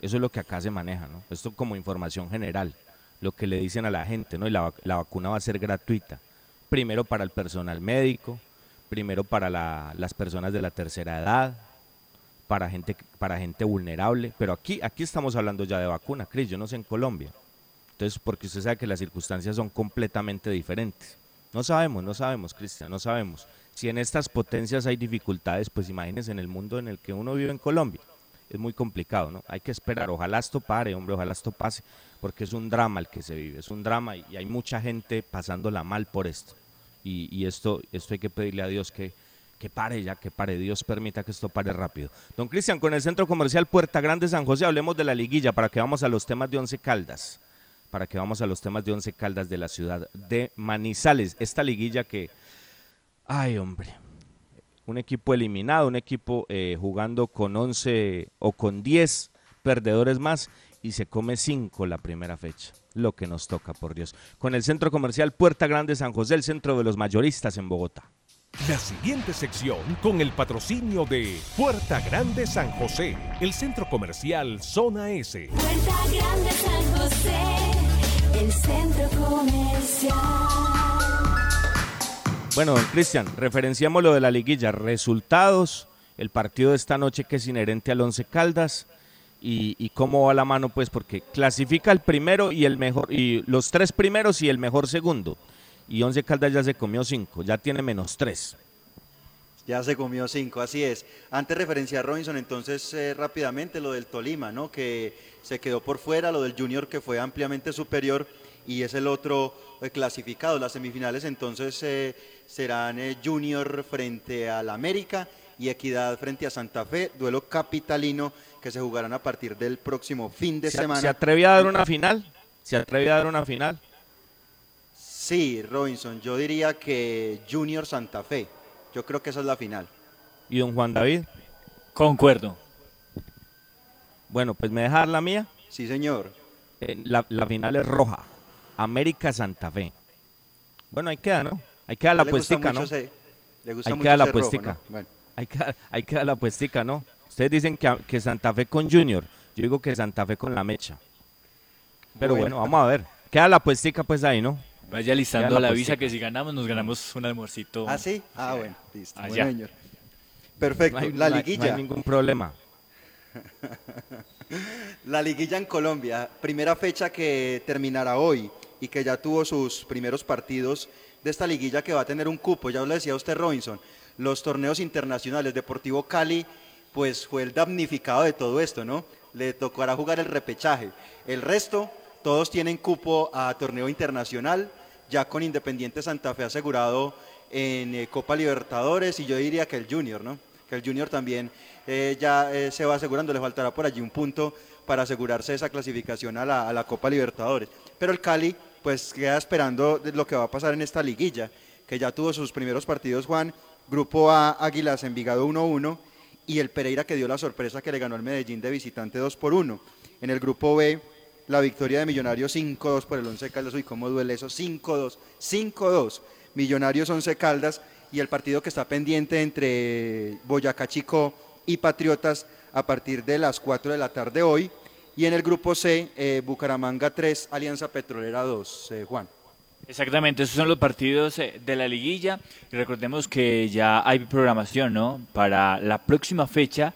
Eso es lo que acá se maneja, ¿no? Esto como información general, lo que le dicen a la gente, ¿no? Y la, la vacuna va a ser gratuita. Primero para el personal médico, primero para las personas de la tercera edad, para gente, para gente vulnerable. Pero aquí, aquí estamos hablando ya de vacuna, Cris, yo no sé en Colombia. Entonces, porque usted sabe que las circunstancias son completamente diferentes. No sabemos, no sabemos, Cristian, no sabemos. Si en estas potencias hay dificultades, pues imagínense en el mundo en el que uno vive en Colombia. Es muy complicado, ¿no? Hay que esperar, ojalá esto pare, hombre, ojalá esto pase, porque es un drama el que se vive, es un drama y, hay mucha gente pasándola mal por esto. Y, esto, esto hay que pedirle a Dios que, que pare ya, que pare. Dios permita que esto pare rápido. Don Cristian, con el Centro Comercial Puerta Grande San José, hablemos de la liguilla para que vamos a los temas de Once Caldas para que vamos a los temas de Once Caldas de la ciudad de Manizales. Esta liguilla que, ay hombre, un equipo eliminado, un equipo eh, jugando con 11 o con 10 perdedores más y se come 5 la primera fecha. Lo que nos toca, por Dios. Con el centro comercial Puerta Grande San José, el centro de los mayoristas en Bogotá. La siguiente sección con el patrocinio de Puerta Grande San José, el centro comercial Zona S. Puerta Grande San José, el centro comercial. Bueno, don Cristian, referenciamos lo de la liguilla, resultados, el partido de esta noche que es inherente al Once Caldas y, y, cómo va la mano, pues porque clasifica el primero y el mejor, y los tres primeros y el mejor segundo y Once Caldas ya se comió cinco, ya tiene menos tres. Ya se comió cinco, así es. Antes referencia a Robinson, entonces eh, rápidamente lo del Tolima, ¿no? Que se quedó por fuera, lo del Junior que fue ampliamente superior y es el otro eh, clasificado. Las semifinales entonces eh, serán Junior frente al América y Equidad frente a Santa Fe, duelo capitalino que se jugarán a partir del próximo fin de semana. ¿Se atrevía a dar una final? ¿Se atrevía a dar una final? Sí, Robinson, yo diría que Junior Santa Fe. Yo creo que esa es la final. ¿Y don Juan David? Concuerdo. Bueno, pues me deja dar la mía. Sí, señor. Eh, la, final es roja. América Santa Fe. Bueno, ahí queda, ¿no? Ahí queda la puestica, ¿no? le gusta ahí queda la puestica. Bueno. Ahí, queda, la puestica, ¿no? Ustedes dicen que, que Santa Fe con Junior. Yo digo que Santa Fe con la mecha. Pero bueno, bueno vamos a ver. Queda la puestica pues ahí, ¿no? Vaya listando la, visa que si ganamos nos ganamos un almuercito. ¿Ah, sí? Ah, bueno, listo. Perfecto, la liguilla. No hay ningún problema. la liguilla en Colombia, primera fecha que terminará hoy y que ya tuvo sus primeros partidos de esta liguilla que va a tener un cupo, ya lo decía usted Robinson, los torneos internacionales, Deportivo Cali, pues fue el damnificado de todo esto, ¿no? Le tocará jugar el repechaje. El resto, todos tienen cupo a torneo internacional, ya con Independiente Santa Fe asegurado en eh, Copa Libertadores y yo diría que el Junior, ¿no? Que el Junior también eh, ya eh, se va asegurando, le faltará por allí un punto para asegurarse esa clasificación a la, a la Copa Libertadores. Pero el Cali pues queda esperando lo que va a pasar en esta liguilla, que ya tuvo sus primeros partidos Juan, Grupo A Águilas Envigado 1-1 y el Pereira que dio la sorpresa que le ganó al Medellín de visitante 2 por 1. En el Grupo B la victoria de Millonarios 5-2 por el Once Caldas. Uy, ¿cómo duele eso? 5-2. 5-2. Millonarios 11 Caldas y el partido que está pendiente entre Boyacá Chico y Patriotas a partir de las 4 de la tarde hoy. Y en el grupo C, eh, Bucaramanga 3, Alianza Petrolera 2, eh, Juan. Exactamente, esos son los partidos eh, de la liguilla y recordemos que ya hay programación, ¿no? Para la próxima fecha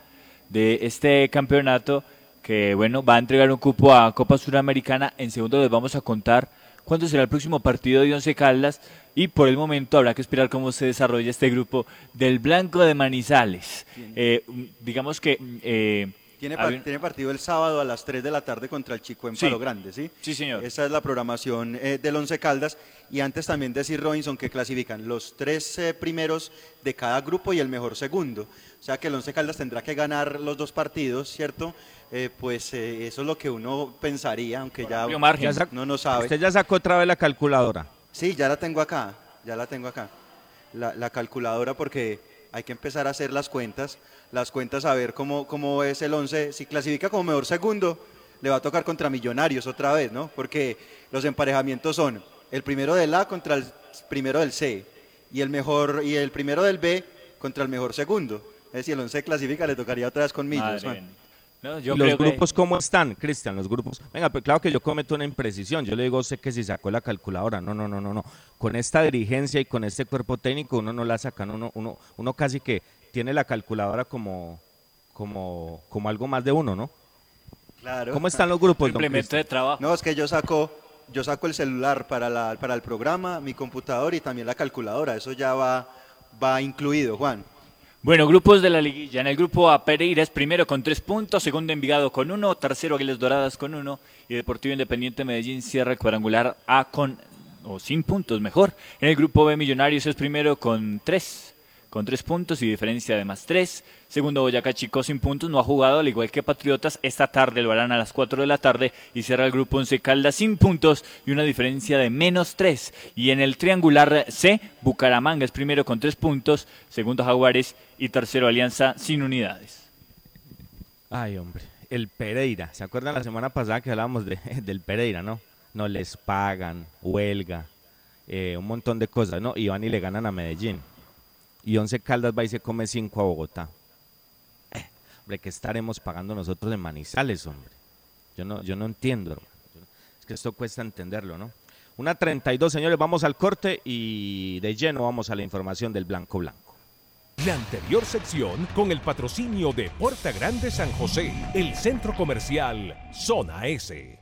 de este campeonato que, bueno, va a entregar un cupo a Copa Suramericana. En segundo les vamos a contar cuándo será el próximo partido de Once Caldas y por el momento habrá que esperar cómo se desarrolla este grupo del Blanco de Manizales. Eh, digamos que... Eh, tiene, partido el sábado a las 3 de la tarde contra el Chico en Palo Grande, ¿sí? Sí, señor. Esa es la programación eh, del Once Caldas. Y antes también decir, Robinson, que clasifican los tres primeros de cada grupo y el mejor segundo. O sea que el Once Caldas tendrá que ganar los dos partidos, ¿cierto? pues eso es lo que uno pensaría, aunque ya, no no sabe. Usted ya sacó otra vez la calculadora. Sí, ya la tengo acá, ya la tengo acá. La, calculadora porque hay que empezar a hacer las cuentas, las cuentas a ver cómo, cómo es el 11. Si clasifica como mejor segundo, le va a tocar contra Millonarios otra vez, ¿no? Porque los emparejamientos son el primero del A contra el primero del C y el mejor y el primero del B contra el mejor segundo. Es decir, el 11 clasifica, le tocaría otra vez con Millos los grupos cómo están, Cristian? Los grupos. Venga, pues claro que yo cometo una imprecisión. Yo le digo, sé que si sacó la calculadora. No, no, no, no, no. Con esta dirigencia y con este cuerpo técnico uno no la saca. Uno, uno, uno casi que tiene la calculadora como, como, como algo más de uno, ¿no? Claro. ¿Cómo están los grupos? Implemento de trabajo. No, es que yo saco, yo saco el celular para, la, para el programa, mi computador y también la calculadora. Eso ya va, va incluido, Juan. Bueno, grupos de la liguilla. En el grupo A, Pereira es primero con tres puntos, segundo Envigado con uno, tercero Aguiles Doradas con uno y Deportivo Independiente Medellín cierra el cuadrangular A con o sin puntos mejor. En el grupo B, Millonarios es primero con tres con tres puntos y diferencia de más tres. Segundo, Boyacá Chico sin puntos, no ha jugado, al igual que Patriotas. Esta tarde lo harán a las 4 de la tarde y cierra el grupo Once Caldas sin puntos y una diferencia de menos tres. Y en el triangular C, Bucaramanga es primero con tres puntos, segundo Jaguares y tercero Alianza sin unidades. Ay, hombre, el Pereira. ¿Se acuerdan la semana pasada que hablábamos de, del Pereira, no? No les pagan, huelga, eh, un montón de cosas, ¿no? Y van y le ganan a Medellín y Once Caldas va y se come cinco a Bogotá. Eh, hombre, ¿qué estaremos pagando nosotros en Manizales, hombre? Yo no, yo no entiendo. Es que esto cuesta entenderlo, ¿no? Una 32, señores, vamos al corte y de lleno vamos a la información del Blanco Blanco. La anterior sección con el patrocinio de Puerta Grande San José, el centro comercial Zona S.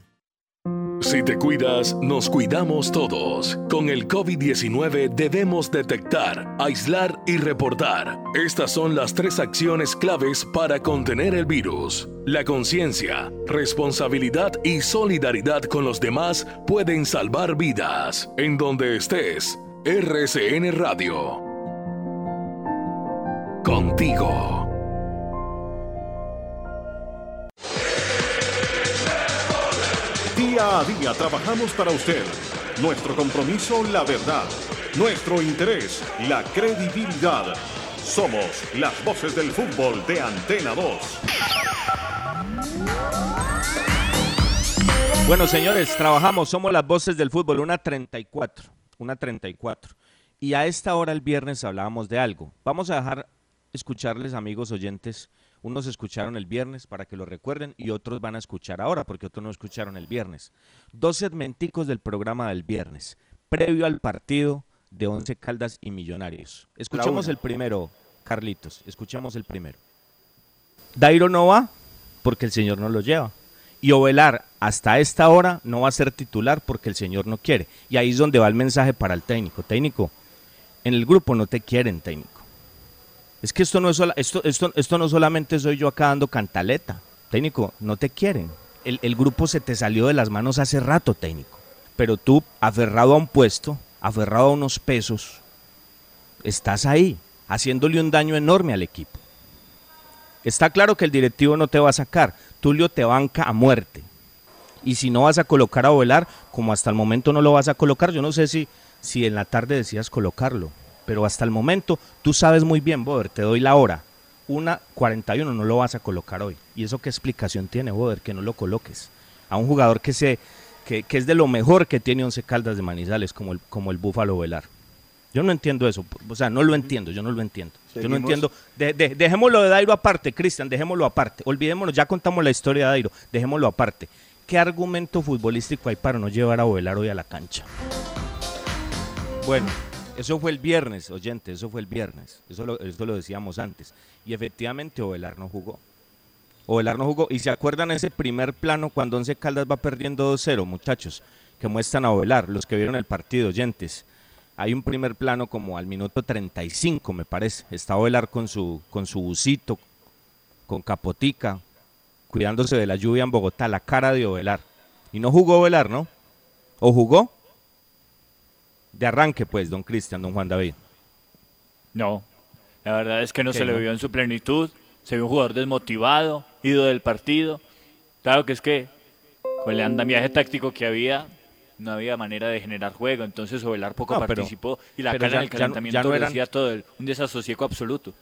Si te cuidas, nos cuidamos todos. Con el COVID-19 debemos detectar, aislar y reportar. Estas son las tres acciones claves para contener el virus. La conciencia, responsabilidad y solidaridad con los demás pueden salvar vidas. En donde estés, RCN Radio. Contigo. Día a día trabajamos para usted. Nuestro compromiso, la verdad. Nuestro interés, la credibilidad. Somos las voces del fútbol de Antena 2. Bueno, señores, trabajamos, somos las voces del fútbol, una 34, una 34. Y a esta hora el viernes hablábamos de algo. Vamos a dejar escucharles, amigos oyentes, unos escucharon el viernes para que lo recuerden y otros van a escuchar ahora porque otros no escucharon el viernes. Dos segmenticos del programa del viernes, previo al partido de Once Caldas y Millonarios. Escuchemos el primero, Carlitos, escuchemos el primero. Dairo no va porque el señor no lo lleva. Y Ovelar hasta esta hora no va a ser titular porque el señor no quiere. Y ahí es donde va el mensaje para el técnico. Técnico, En el grupo no te quieren, técnico. Es que esto no, es esto, esto, esto no solamente soy yo acá dando cantaleta. Técnico, no te quieren. El, el grupo se te salió de las manos hace rato, técnico. Pero tú, aferrado a un puesto, aferrado a unos pesos, estás ahí, haciéndole un daño enorme al equipo. Está claro que el directivo no te va a sacar. Tulio te banca a muerte. Y si no vas a colocar a Velar, como hasta el momento no lo vas a colocar, yo no sé si, si en la tarde decías colocarlo, pero hasta el momento tú sabes muy bien, Boder, te doy la hora. Una 41 no lo vas a colocar hoy. ¿Y eso qué explicación tiene, Boder, que no lo coloques? A un jugador que, se, que, es de lo mejor que tiene Once Caldas de Manizales, como el, como el Búfalo Velar. Yo no entiendo eso, o sea, no lo entiendo, yo no lo entiendo. Yo no entiendo. dejémoslo de Dairo aparte, Cristian, dejémoslo aparte. Olvidémonos, ya contamos la historia de Dairo, dejémoslo aparte. ¿Qué argumento futbolístico hay para no llevar a Ovelar hoy a la cancha? Bueno, eso fue el viernes, oyente, eso fue el viernes. Eso lo, eso lo decíamos antes. Y efectivamente Ovelar no jugó. Ovelar no jugó. Y se acuerdan ese primer plano cuando Once Caldas va perdiendo 2-0, muchachos, que muestran a Ovelar, los que vieron el partido, oyentes hay un primer plano como al minuto 35, me parece. Está Ovelar con su, con su busito, con capotica, cuidándose de la lluvia en Bogotá, la cara de Ovelar. Y no jugó Ovelar, ¿no? ¿O jugó? De arranque, pues, don Cristian, don Juan David. No, la verdad es que no se le vio en su plenitud. Se vio un jugador desmotivado, ido del partido. Claro que es que con el andamiaje táctico que había, no había manera de generar juego, entonces Ovelar poco participó y la cara en el calentamiento no decía todo, un desasosiego absoluto.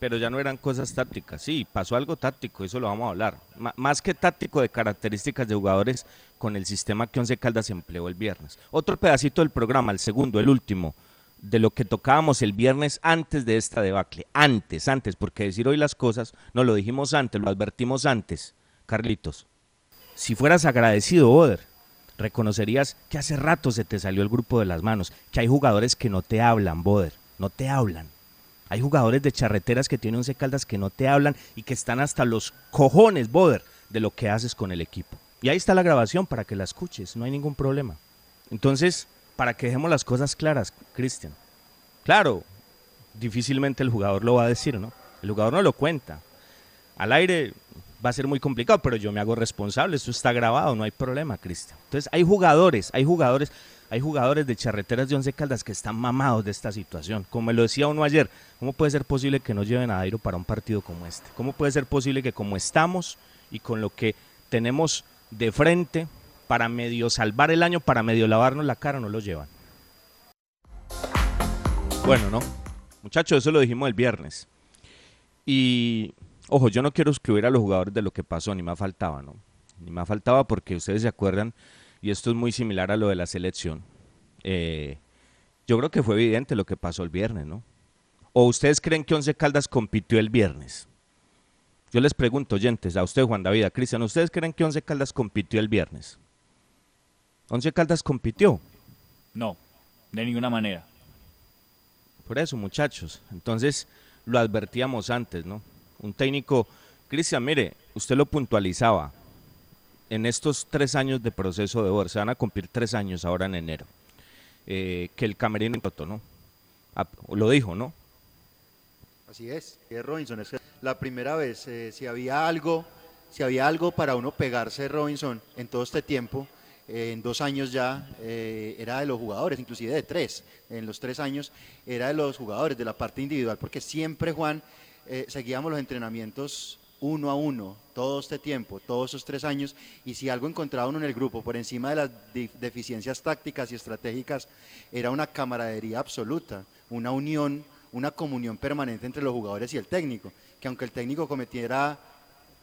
Pero ya no eran cosas tácticas, sí, pasó algo táctico, eso lo vamos a hablar. más que táctico de características de jugadores con el sistema que Once Caldas empleó el viernes. Otro pedacito del programa, el segundo, el último, de lo que tocábamos el viernes antes de esta debacle. Antes, antes, porque decir hoy las cosas, no lo dijimos antes, lo advertimos antes. Carlitos, si fueras agradecido, Oder, reconocerías que hace rato se te salió el grupo de las manos, que hay jugadores que no te hablan, Boder, no te hablan. Hay jugadores de charreteras que tienen once caldas que no te hablan y que están hasta los cojones, Boder, de lo que haces con el equipo. Y ahí está la grabación para que la escuches, no hay ningún problema. Entonces, para que dejemos las cosas claras, Cristian. Claro, difícilmente el jugador lo va a decir, ¿no? El jugador no lo cuenta. Al aire va a ser muy complicado, pero yo me hago responsable, eso está grabado, no hay problema, Cristian. Entonces hay jugadores, hay jugadores, hay jugadores de charreteras de Once Caldas que están mamados de esta situación. Como me lo decía uno ayer, ¿cómo puede ser posible que no lleven a Dairo para un partido como este? ¿Cómo puede ser posible que como estamos y con lo que tenemos de frente para medio salvar el año, para medio lavarnos la cara, no lo llevan? Bueno, ¿no? Muchachos, eso lo dijimos el viernes. Y Ojo, yo no quiero excluir a los jugadores de lo que pasó, ni más faltaba, ¿no? Ni más faltaba porque ustedes se acuerdan, y esto es muy similar a lo de la selección. Eh, yo creo que fue evidente lo que pasó el viernes, ¿no? ¿O ustedes creen que Once Caldas compitió el viernes? Yo les pregunto, oyentes, a usted, Juan David, a Cristian, ¿ustedes creen que Once Caldas compitió el viernes? ¿Once Caldas compitió? No, de ninguna manera. Por eso, muchachos. Entonces, lo advertíamos antes, ¿no? un técnico, Cristian, mire, usted lo puntualizaba, en estos tres años de proceso de Bor, se van a cumplir tres años ahora en enero, eh, que el camerino ¿no? Ah, lo dijo, ¿no? Así es, Robinson, es la primera vez, eh, si había algo, si había algo para uno pegarse Robinson en todo este tiempo, eh, en dos años ya era de los jugadores, inclusive de tres, en los tres años era de los jugadores, de la parte individual, porque siempre Juan seguíamos los entrenamientos uno a uno todo este tiempo, todos esos tres años, y si algo encontraba uno en el grupo por encima de las deficiencias tácticas y estratégicas, era una camaradería absoluta, una unión, una comunión permanente entre los jugadores y el técnico, que aunque el técnico cometiera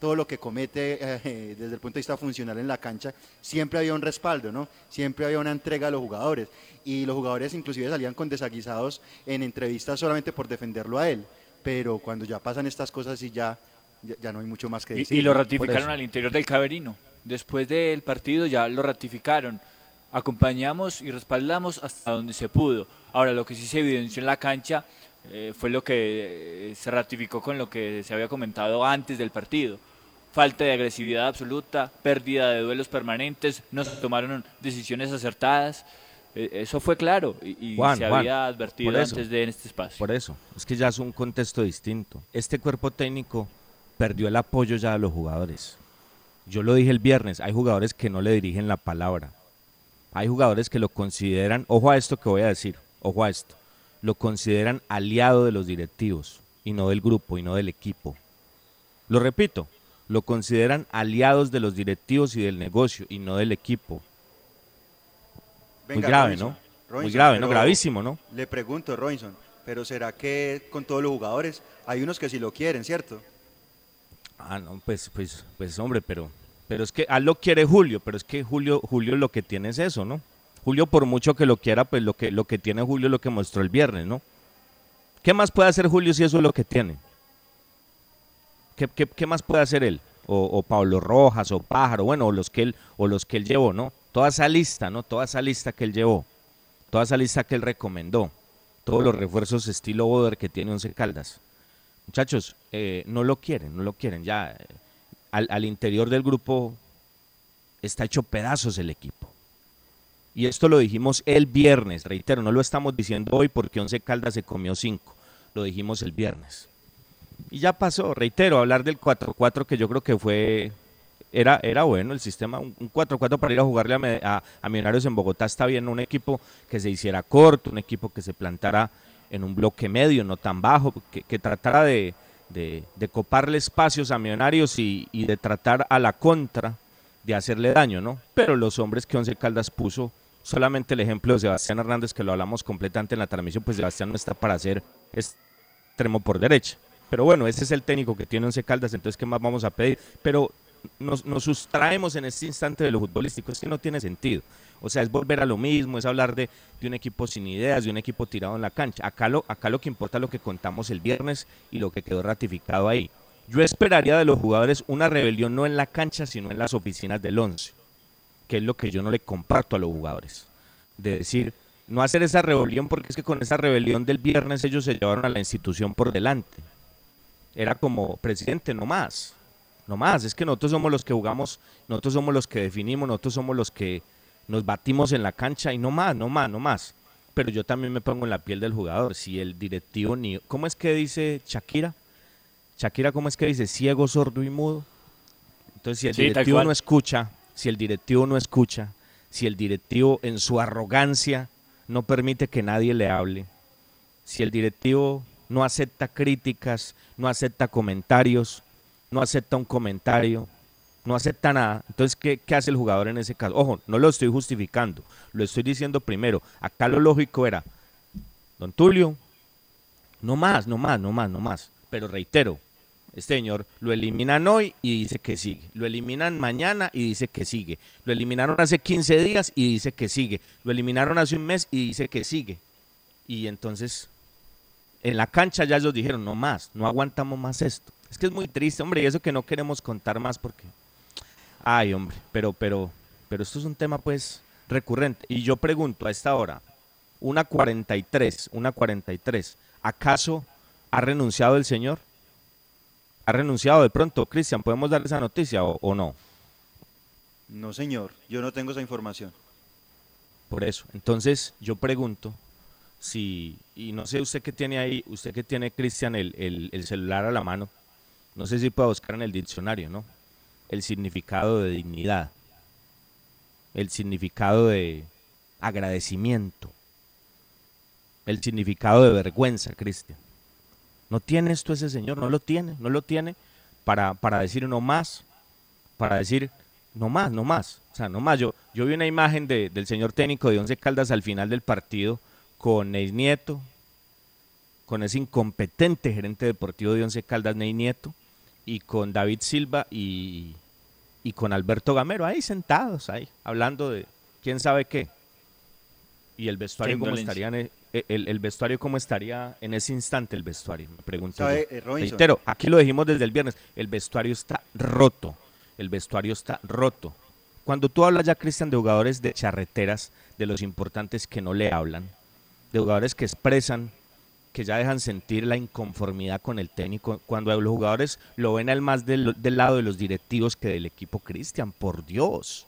todo lo que comete eh, desde el punto de vista funcional en la cancha, siempre había un respaldo, ¿no? Siempre había una entrega a los jugadores y los jugadores inclusive salían con desaguisados en entrevistas solamente por defenderlo a él pero cuando ya pasan estas cosas y ya, ya, no hay mucho más que decir. Y, lo ratificaron al interior del caberino. Después del partido ya lo ratificaron. Acompañamos y respaldamos hasta donde se pudo. Ahora, lo que sí se evidenció en la cancha eh, fue lo que eh, se ratificó con lo que se había comentado antes del partido. Falta de agresividad absoluta, pérdida de duelos permanentes, no se tomaron decisiones acertadas. E, eso fue claro y, se había advertido antes de en este espacio. Por eso, es que ya es un contexto distinto. Este cuerpo técnico perdió el apoyo ya de los jugadores. Yo lo dije el viernes, hay jugadores que no le dirigen la palabra. Hay jugadores que lo consideran, ojo a esto que voy a decir, ojo a esto, lo consideran aliado de los directivos y no del grupo y no del equipo. Lo repito, lo consideran aliados de los directivos y del negocio y no del equipo. Muy grave, ¿no? Muy grave, ¿no? Gravísimo, ¿no? Le pregunto, Robinson, pero ¿será que con todos los jugadores hay unos que sí lo quieren, cierto? Ah, no, pues, pues, pues, hombre, pero, pero es que a lo quiere Julio, pero es que Julio, Julio lo que tiene es eso, ¿no? Julio, por mucho que lo quiera, pues lo que, lo que tiene Julio es lo que mostró el viernes, ¿no? ¿Qué más puede hacer Julio si eso es lo que tiene? ¿Qué, más puede hacer él? O, Pablo Rojas, o Pájaro, bueno, o los que él, o los que él llevó, ¿no? Toda esa lista, ¿no? Toda esa lista que él llevó, toda esa lista que él recomendó, todos los refuerzos estilo Boder que tiene Once Caldas. Muchachos, eh, no lo quieren, no lo quieren. Ya eh, al, interior del grupo está hecho pedazos el equipo. Y esto lo dijimos el viernes, reitero, no lo estamos diciendo hoy porque Once Caldas se comió cinco, lo dijimos el viernes. Y ya pasó, reitero, hablar del 4-4 que yo creo que fue, era, era bueno el sistema, un 4-4 para ir a jugarle a, a, Millonarios en Bogotá está bien, un equipo que se hiciera corto, un equipo que se plantara en un bloque medio, no tan bajo, que, tratara de, coparle espacios a Millonarios y, y, de tratar a la contra de hacerle daño, ¿no? Pero los hombres que Once Caldas puso, solamente el ejemplo de Sebastián Hernández, que lo hablamos completamente en la transmisión, pues Sebastián no está para hacer extremo por derecha. Pero bueno, ese es el técnico que tiene Once Caldas, entonces ¿qué más vamos a pedir? Pero nos, nos sustraemos en este instante de lo futbolístico, es que no tiene sentido. O sea, es volver a lo mismo, es hablar de, un equipo sin ideas, de un equipo tirado en la cancha. Acá lo, acá lo que importa es lo que contamos el viernes y lo que quedó ratificado ahí. Yo esperaría de los jugadores una rebelión no en la cancha, sino en las oficinas del 11, que es lo que yo no le comparto a los jugadores. De decir, no hacer esa rebelión porque es que con esa rebelión del viernes ellos se llevaron a la institución por delante. Era como presidente, no más. No más, es que nosotros somos los que jugamos, nosotros somos los que definimos, nosotros somos los que nos batimos en la cancha y no más, no más, no más. Pero yo también me pongo en la piel del jugador. Si el directivo ni... ¿Cómo es que dice Shakira? Shakira, ¿cómo es que dice? Ciego, sordo y mudo. Entonces, si el directivo no escucha, si el directivo no escucha, si el directivo en su arrogancia no permite que nadie le hable, si el directivo no acepta críticas, no acepta comentarios, no acepta un comentario, no acepta nada. Entonces, ¿qué, hace el jugador en ese caso? Ojo, no lo estoy justificando, lo estoy diciendo primero. Acá lo lógico era, don Tulio, no más, no más, no más, no más. Pero reitero, este señor lo eliminan hoy y dice que sigue. Lo eliminan mañana y dice que sigue. Lo eliminaron hace 15 días y dice que sigue. Lo eliminaron hace un mes y dice que sigue. Y entonces, en la cancha ya ellos dijeron, no más, no aguantamos más esto. Es que es muy triste, hombre, y eso que no queremos contar más porque Ay, hombre, pero, pero, pero esto es un tema pues recurrente. Y yo pregunto a esta hora, una 43, una 43, ¿acaso ha renunciado el señor? ¿Ha renunciado de pronto? Cristian, ¿podemos darle esa noticia o, no? No, señor, yo no tengo esa información. Por eso, entonces yo pregunto si, y no sé usted que tiene ahí, usted que tiene, Cristian, el, el celular a la mano, no sé si puede buscar en el diccionario, ¿no? El significado de dignidad, el significado de agradecimiento, el significado de vergüenza, Cristian. ¿No tiene esto ese señor? No lo tiene, no lo tiene para, para decir no más, para decir no más, no más. O sea, no más. Yo, yo vi una imagen del señor técnico de Once Caldas al final del partido con Neis Nieto, con ese incompetente gerente deportivo de Once Caldas, Ney Nieto, y con David Silva y, con Alberto Gamero, ahí sentados, ahí, hablando de quién sabe qué. Y el vestuario, ¿cómo estaría en e, el, vestuario cómo estaría en ese instante el vestuario? Me pregunto. Eh, aquí lo dijimos desde el viernes, el vestuario está roto, el vestuario está roto. Cuando tú hablas ya, Cristian, de jugadores de charreteras, de los importantes que no le hablan, de jugadores que expresan que ya dejan sentir la inconformidad con el técnico cuando los jugadores lo ven al más del, lado de los directivos que del equipo Cristian, por Dios,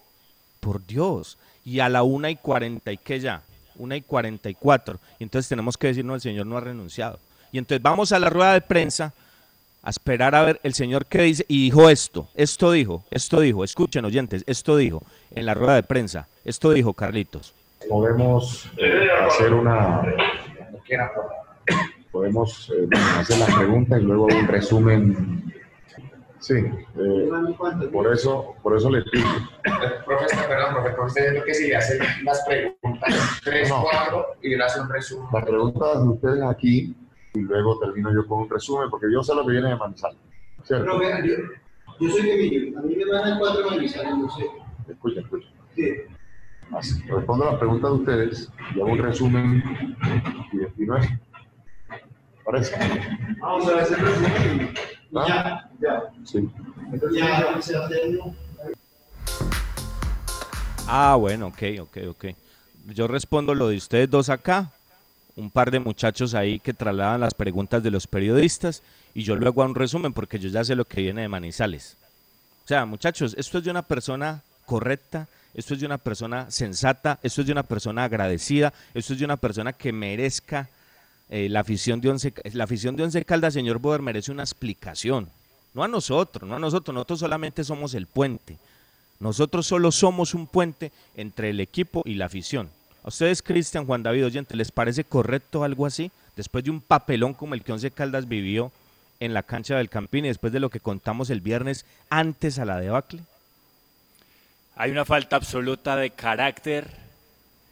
por Dios. Y a la una y cuarenta y que ya, una y 44. Y entonces tenemos que decir, no, el señor no ha renunciado. Y entonces vamos a la rueda de prensa a esperar a ver el señor qué dice. Y dijo esto, esto dijo, esto dijo, escuchen oyentes, esto dijo en la rueda de prensa, esto dijo Carlitos. Podemos hacer una... Podemos eh, hacer la pregunta y luego un resumen Sí, eh, por eso, por eso le pido. Profesor, perdón, profesor, usted dice que si le hacen las preguntas, tres, cuatro, y le hace un resumen. Las preguntas de ustedes aquí, y luego termino yo con un resumen, porque yo sé lo que viene de Manizales. ¿cierto? Pero vean, yo, yo soy de Millo, a mí me mandan cuatro Manizales, no sé. Escucha, escucha. Sí. Así, respondo a las preguntas de ustedes y hago un resumen y defino Vamos a hacer el resumen. ¿Ah? Ya, ya. Sí. Ya se hace Ah, bueno, ok, ok, ok. Yo respondo lo de ustedes dos acá, un par de muchachos ahí que trasladan las preguntas de los periodistas y yo luego hago un resumen porque yo ya sé lo que viene de Manizales. O sea, muchachos, esto es de una persona correcta, esto es de una persona sensata, esto es de una persona agradecida, esto es de una persona que merezca eh, la, afición de Once, la afición de Once Caldas, señor Boder, merece una explicación. No a nosotros, no a nosotros, nosotros solamente somos el puente. Nosotros solo somos un puente entre el equipo y la afición. ¿A ustedes, Cristian, Juan David Oyente, les parece correcto algo así? Después de un papelón como el que Once Caldas vivió en la cancha del Campín y después de lo que contamos el viernes antes a la debacle. Hay una falta absoluta de carácter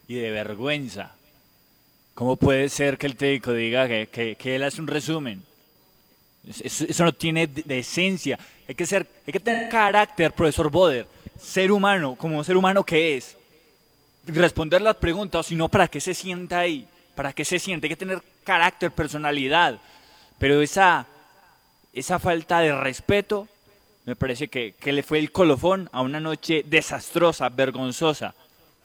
y de vergüenza ¿Cómo puede ser que el técnico diga que, él hace un resumen? Eso, no tiene de, esencia. Hay que, ser, hay que tener carácter, profesor Boder. Ser humano, como ser humano que es. Responder las preguntas, o si no, ¿para qué se sienta ahí? ¿Para qué se siente? Hay que tener carácter, personalidad. Pero esa, esa falta de respeto me parece que le fue el colofón a una noche desastrosa, vergonzosa.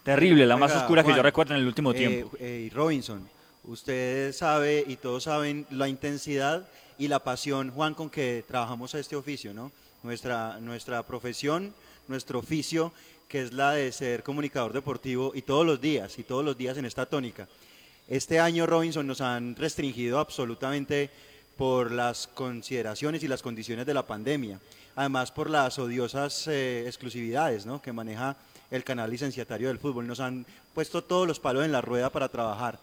Terrible, la más oscura que yo recuerdo en el último eh, tiempo. Eh, Robinson, usted sabe y todos saben la intensidad y la pasión, Juan, con que trabajamos a este oficio, ¿no? Nuestra, nuestra profesión, nuestro oficio, que es la de ser comunicador deportivo y todos los días, y todos los días en esta tónica. Este año, Robinson, nos han restringido absolutamente por las consideraciones y las condiciones de la pandemia, además por las odiosas eh, exclusividades ¿no? que maneja el canal licenciatario del fútbol. Nos han puesto todos los palos en la rueda para trabajar.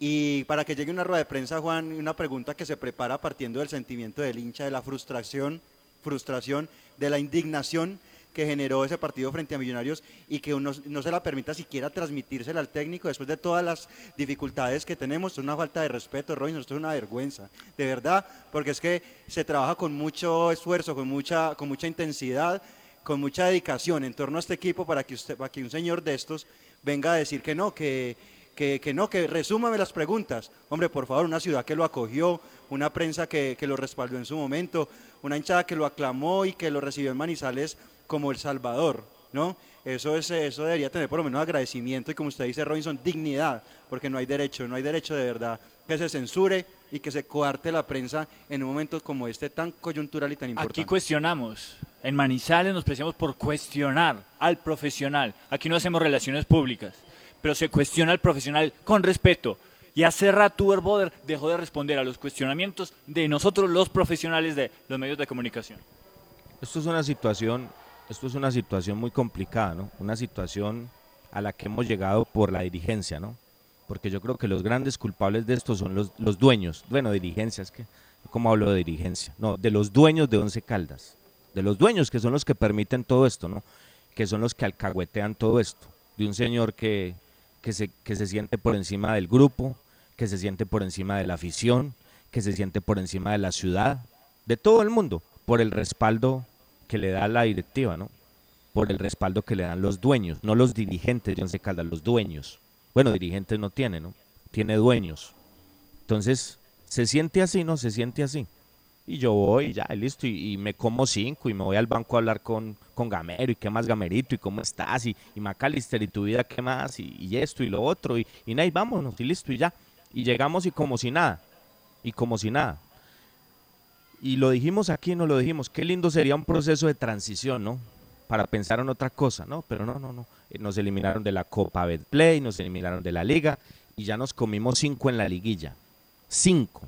Y para que llegue una rueda de prensa, Juan, una pregunta que se prepara partiendo del sentimiento del hincha, de la frustración, frustración, de la indignación que generó ese partido frente a Millonarios y que uno no se la permita siquiera transmitírsela al técnico después de todas las dificultades que tenemos. Es una falta de respeto, Robinson, esto es una vergüenza, de verdad, porque es que se trabaja con mucho esfuerzo, con mucha, con mucha intensidad con mucha dedicación en torno a este equipo para que, usted, para que un señor de estos venga a decir que no, que, que, no, que resúmame las preguntas. Hombre, por favor, una ciudad que lo acogió, una prensa que, que, lo respaldó en su momento, una hinchada que lo aclamó y que lo recibió en Manizales como El Salvador, ¿no? Eso, es, eso debería tener por lo menos agradecimiento y como usted dice, Robinson, dignidad, porque no hay derecho, no hay derecho de verdad que se censure y que se coarte la prensa en un momento como este tan coyuntural y tan importante. Aquí cuestionamos en Manizales nos preciamos por cuestionar al profesional. Aquí no hacemos relaciones públicas, pero se cuestiona al profesional con respeto. Y hace rato Boder dejó de responder a los cuestionamientos de nosotros los profesionales de los medios de comunicación. Esto es una situación, esto es una situación muy complicada, ¿no? Una situación a la que hemos llegado por la dirigencia, ¿no? Porque yo creo que los grandes culpables de esto son los, los dueños, bueno, dirigencias, que, ¿cómo hablo de dirigencia? No, de los dueños de Once Caldas de los dueños, que son los que permiten todo esto, ¿no? Que son los que alcahuetean todo esto. De un señor que, que, se, que se siente por encima del grupo, que se siente por encima de la afición, que se siente por encima de la ciudad, de todo el mundo, por el respaldo que le da la directiva, ¿no? Por el respaldo que le dan los dueños, no los dirigentes de Once Caldas, los dueños. Bueno, dirigentes no tiene, ¿no? Tiene dueños. Entonces, se siente así, ¿no? Se siente así y yo voy, ya, listo, y, me como cinco y me voy al banco a hablar con, con Gamero y qué más Gamerito y cómo estás y, y Macalister y tu vida qué más y, esto y lo otro y, y nada, y vámonos y listo y ya. Y llegamos y como si nada, y como si nada. Y lo dijimos aquí, no lo dijimos, qué lindo sería un proceso de transición, ¿no? Para pensar en otra cosa, ¿no? Pero no, no, no. Eh, Nos eliminaron de la Copa Betplay, nos eliminaron de la Liga y ya nos comimos cinco en la liguilla. Cinco.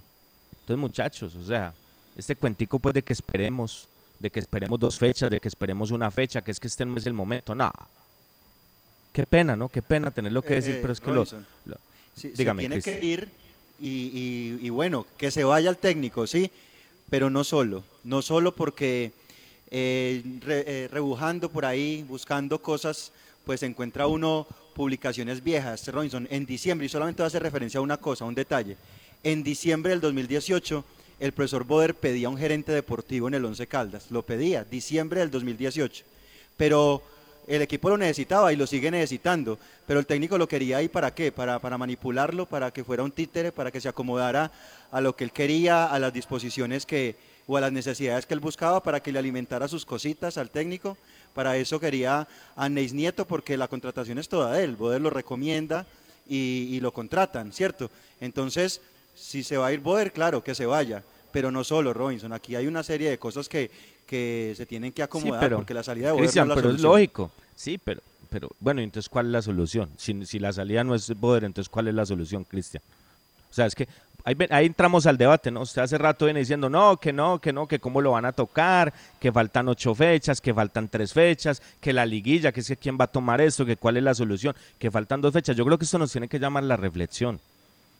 Entonces, muchachos, o sea, este cuentico pues de que esperemos, de que esperemos dos fechas, de que esperemos una fecha, que es que este no es el momento, no. Qué pena, ¿no? Qué pena tenerlo que decir, Eh, pero es que lo, Robinson, lo- Sí, se tiene que ir y, y- y bueno, que se vaya el técnico, sí, pero no solo, no solo porque eh, eh, rebujando por ahí, buscando cosas, pues encuentra uno publicaciones viejas, Robinson, en diciembre, y solamente va a hacer referencia a una cosa, a un detalle, en diciembre del 2018 el profesor Boder pedía un gerente deportivo en el Once Caldas, lo pedía, diciembre del 2018, pero el equipo lo necesitaba y lo sigue necesitando, pero el técnico lo quería ahí para qué, para, para manipularlo, para que fuera un títere, para que se acomodara a lo que él quería, a las disposiciones que, o a las necesidades que él buscaba, para que le alimentara sus cositas al técnico. Para eso quería a Neis Nieto, porque la contratación es toda de él, Boder lo recomienda y, y lo contratan, ¿cierto? Entonces, si se va a ir Boder, claro, que se vaya, pero no solo Robinson, aquí hay una serie de cosas que, que se tienen que Sí, acomodar, pero, porque la salida de Boder no es la pero es solución. lógico. Sí, pero, pero bueno, entonces ¿cuál es la solución? Si, si la salida no es Boder, entonces ¿cuál es la solución, Cristian? O sea, es que ahí, entramos al debate, ¿no? Usted hace rato viene diciendo, no, que no, que no, que cómo lo van a tocar, que faltan ocho fechas, que faltan tres fechas, que la liguilla, que es que quién va a tomar esto, que cuál es la solución, que faltan dos fechas. Yo creo que esto nos tiene que llamar la reflexión,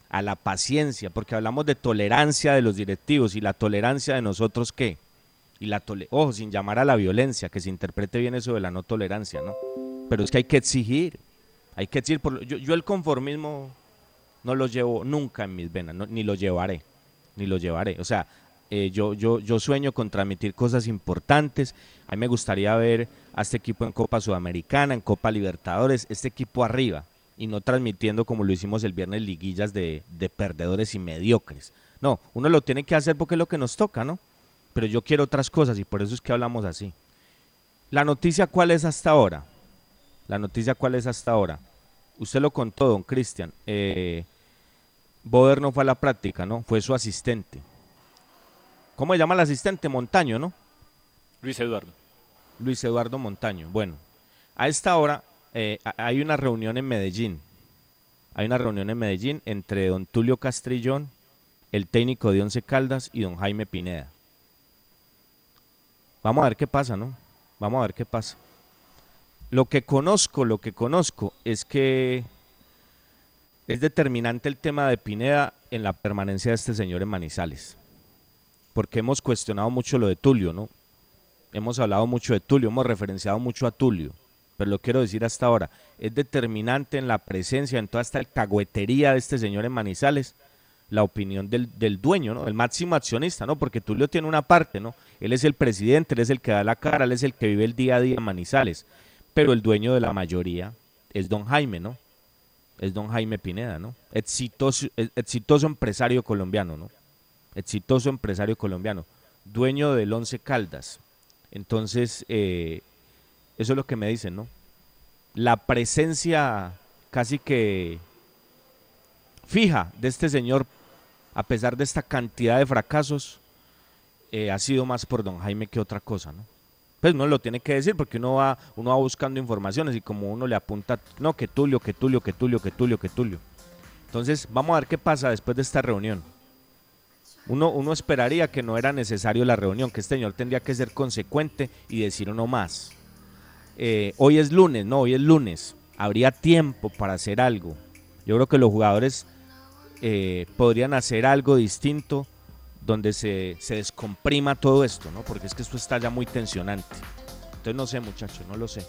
a la paciencia, porque hablamos de tolerancia de los directivos y la tolerancia de nosotros, ¿qué? Y la tole ojo, sin llamar a la violencia, que se interprete bien eso de la no tolerancia, ¿no? Pero es que hay que exigir, hay que exigir. Por, yo, yo el conformismo no lo llevo nunca en mis venas, no- ni lo llevaré, ni lo llevaré. O sea, eh, yo, yo, yo sueño con transmitir cosas importantes. A mí me gustaría ver a este equipo en Copa Sudamericana, en Copa Libertadores, este equipo arriba, y no transmitiendo como lo hicimos el viernes liguillas de, de perdedores y mediocres. No, uno lo tiene que hacer porque es lo que nos toca, ¿no? Pero yo quiero otras cosas y por eso es que hablamos así. La noticia cuál es hasta ahora. La noticia cuál es hasta ahora. Usted lo contó, don Cristian. Eh, Boder no fue a la práctica, ¿no? Fue su asistente. ¿Cómo se llama el asistente? Montaño, ¿no? Luis Eduardo. Luis Eduardo Montaño. Bueno, a esta hora eh, ha- hay una reunión en Medellín. Hay una reunión en Medellín entre don Tulio Castrillón, el técnico de Once Caldas y don Jaime Pineda. Vamos a ver qué pasa, ¿no? Vamos a ver qué pasa. Lo que conozco, lo que conozco es que es determinante el tema de Pineda en la permanencia de este señor en Manizales. Porque hemos cuestionado mucho lo de Tulio, ¿no? Hemos hablado mucho de Tulio, hemos referenciado mucho a Tulio, pero lo quiero decir hasta ahora. Es determinante en la presencia, en toda esta alcahuetería de este señor en Manizales, la opinión del, del dueño, ¿no? El máximo accionista, ¿no? Porque Tulio tiene una parte, ¿no? Él es el presidente, él es el que da la cara, él es el que vive el día a día en Manizales. Pero el dueño de la mayoría es don Jaime, ¿no? Es don Jaime Pineda, ¿no? Exitoso, exitoso empresario colombiano, ¿no? Exitoso empresario colombiano. Dueño del Once Caldas. Entonces, eh, eso es lo que me dicen, ¿no? La presencia casi que fija de este señor, a pesar de esta cantidad de fracasos, eh, ha sido más por don Jaime que otra cosa, ¿no? Pues uno lo tiene que decir porque uno va, uno va buscando informaciones y como uno le apunta, no, que Tulio, que Tulio, que Tulio, que Tulio, que Tulio. Entonces, vamos a ver qué pasa después de esta reunión. Uno, uno esperaría que no era necesario la reunión, que este señor tendría que ser consecuente y decir uno más. Eh, hoy es lunes, no, hoy es lunes. Habría tiempo para hacer algo. Yo creo que los jugadores eh, podrían hacer algo distinto donde se, se descomprima todo esto, ¿no? Porque es que esto está ya muy tensionante. Entonces no sé, muchachos, no lo sé.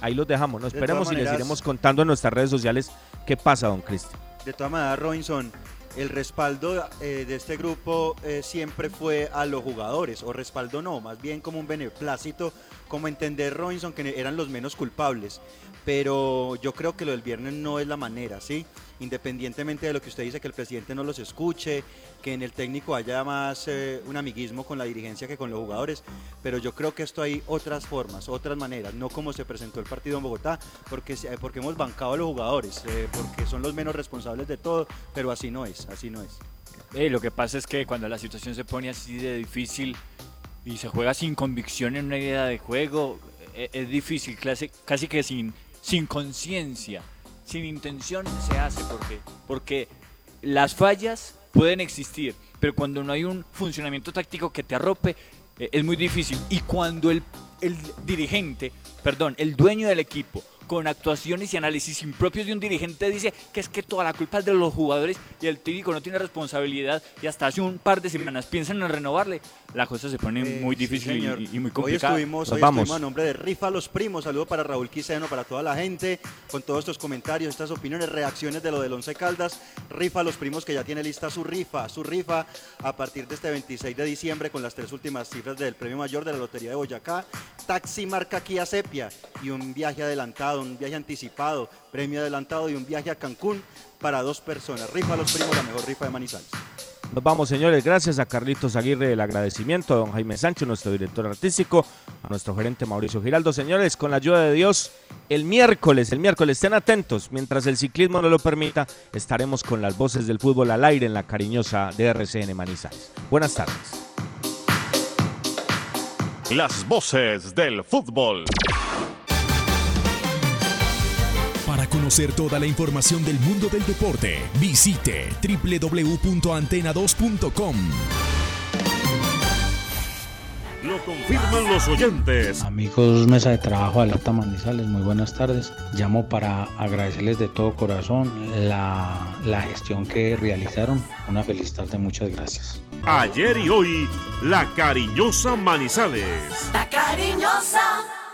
Ahí los dejamos, ¿no? De Esperemos y les iremos contando en nuestras redes sociales qué pasa, don Cristian. De todas maneras, Robinson, el respaldo eh, de este grupo eh, siempre fue a los jugadores, o respaldo no, más bien como un beneplácito, como entender Robinson que eran los menos culpables. Pero yo creo que lo del viernes no es la manera, ¿sí? Independientemente de lo que usted dice, que el presidente no los escuche, que en el técnico haya más eh, un amiguismo con la dirigencia que con los jugadores, pero yo creo que esto hay otras formas, otras maneras, no como se presentó el partido en Bogotá, porque, se- porque hemos bancado a los jugadores, eh, porque son los menos responsables de todo, pero así no es, así no es. Eh, lo que pasa es que cuando la situación se pone así de difícil y se juega sin convicción en una idea de juego, eh, es difícil, casi, casi que sin, sin conciencia, sin intención se hace. porque Porque las fallas pueden existir, pero cuando no hay un funcionamiento táctico que te arrope, eh, es muy difícil. Y cuando el, el dirigente, perdón, el dueño del equipo, con actuaciones y análisis impropios de un dirigente dice que es que toda la culpa es de los jugadores y el técnico no tiene responsabilidad y hasta hace un par de semanas piensan en renovarle, la cosa se pone eh, muy difícil y, muy complicada. Hoy estuvimos, hoy estuvimos a nombre de Rifa Los Primos, saludo para Raúl Quiseno, para toda la gente, con todos estos comentarios, estas opiniones, reacciones de lo del Once Caldas. Rifa Los Primos que ya tiene lista su rifa, su rifa a partir de este 26 de diciembre con las tres últimas cifras del premio mayor de la Lotería de Boyacá, taxi marca Kia Sepia y un viaje adelantado, un viaje anticipado, premio adelantado y un viaje a Cancún para dos personas. Rifa Los Primos, la mejor rifa de Manizales. Nos vamos, señores. Gracias a Carlitos Aguirre el agradecimiento, a don Jaime Sánchez, nuestro director artístico, a nuestro gerente Mauricio Giraldo. Señores, con la ayuda de Dios, el miércoles, el miércoles, estén atentos. Mientras el ciclismo no lo permita, estaremos con las voces del fútbol al aire en la cariñosa DRCN Manizales. Buenas tardes. Las voces del fútbol. Para conocer toda la información del mundo del deporte, visite www.antena2.com. Lo confirman los oyentes. Amigos, mesa de trabajo de Alerta Manizales, muy buenas tardes. Llamo para agradecerles de todo corazón la, la gestión que realizaron. Una feliz tarde, muchas gracias. Ayer y hoy, la cariñosa Manizales. La cariñosa.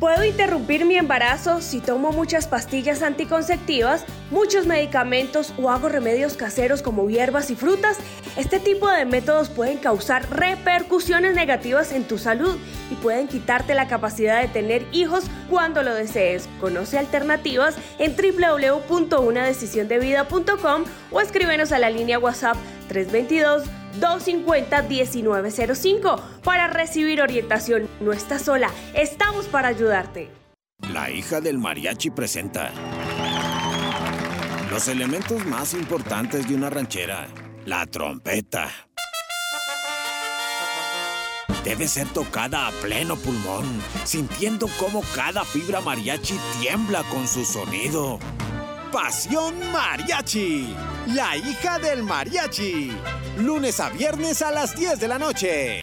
Puedo interrumpir mi embarazo si tomo muchas pastillas anticonceptivas, muchos medicamentos o hago remedios caseros como hierbas y frutas. Este tipo de métodos pueden causar repercusiones negativas en tu salud y pueden quitarte la capacidad de tener hijos cuando lo desees. Conoce alternativas en www.unadecisiondevida.com o escríbenos a la línea WhatsApp 322 250-1905 para recibir orientación. No estás sola, estamos para ayudarte. La hija del mariachi presenta los elementos más importantes de una ranchera, la trompeta. Debe ser tocada a pleno pulmón, sintiendo cómo cada fibra mariachi tiembla con su sonido. Pasión Mariachi, la hija del mariachi. Lunes a viernes a las 10 de la noche.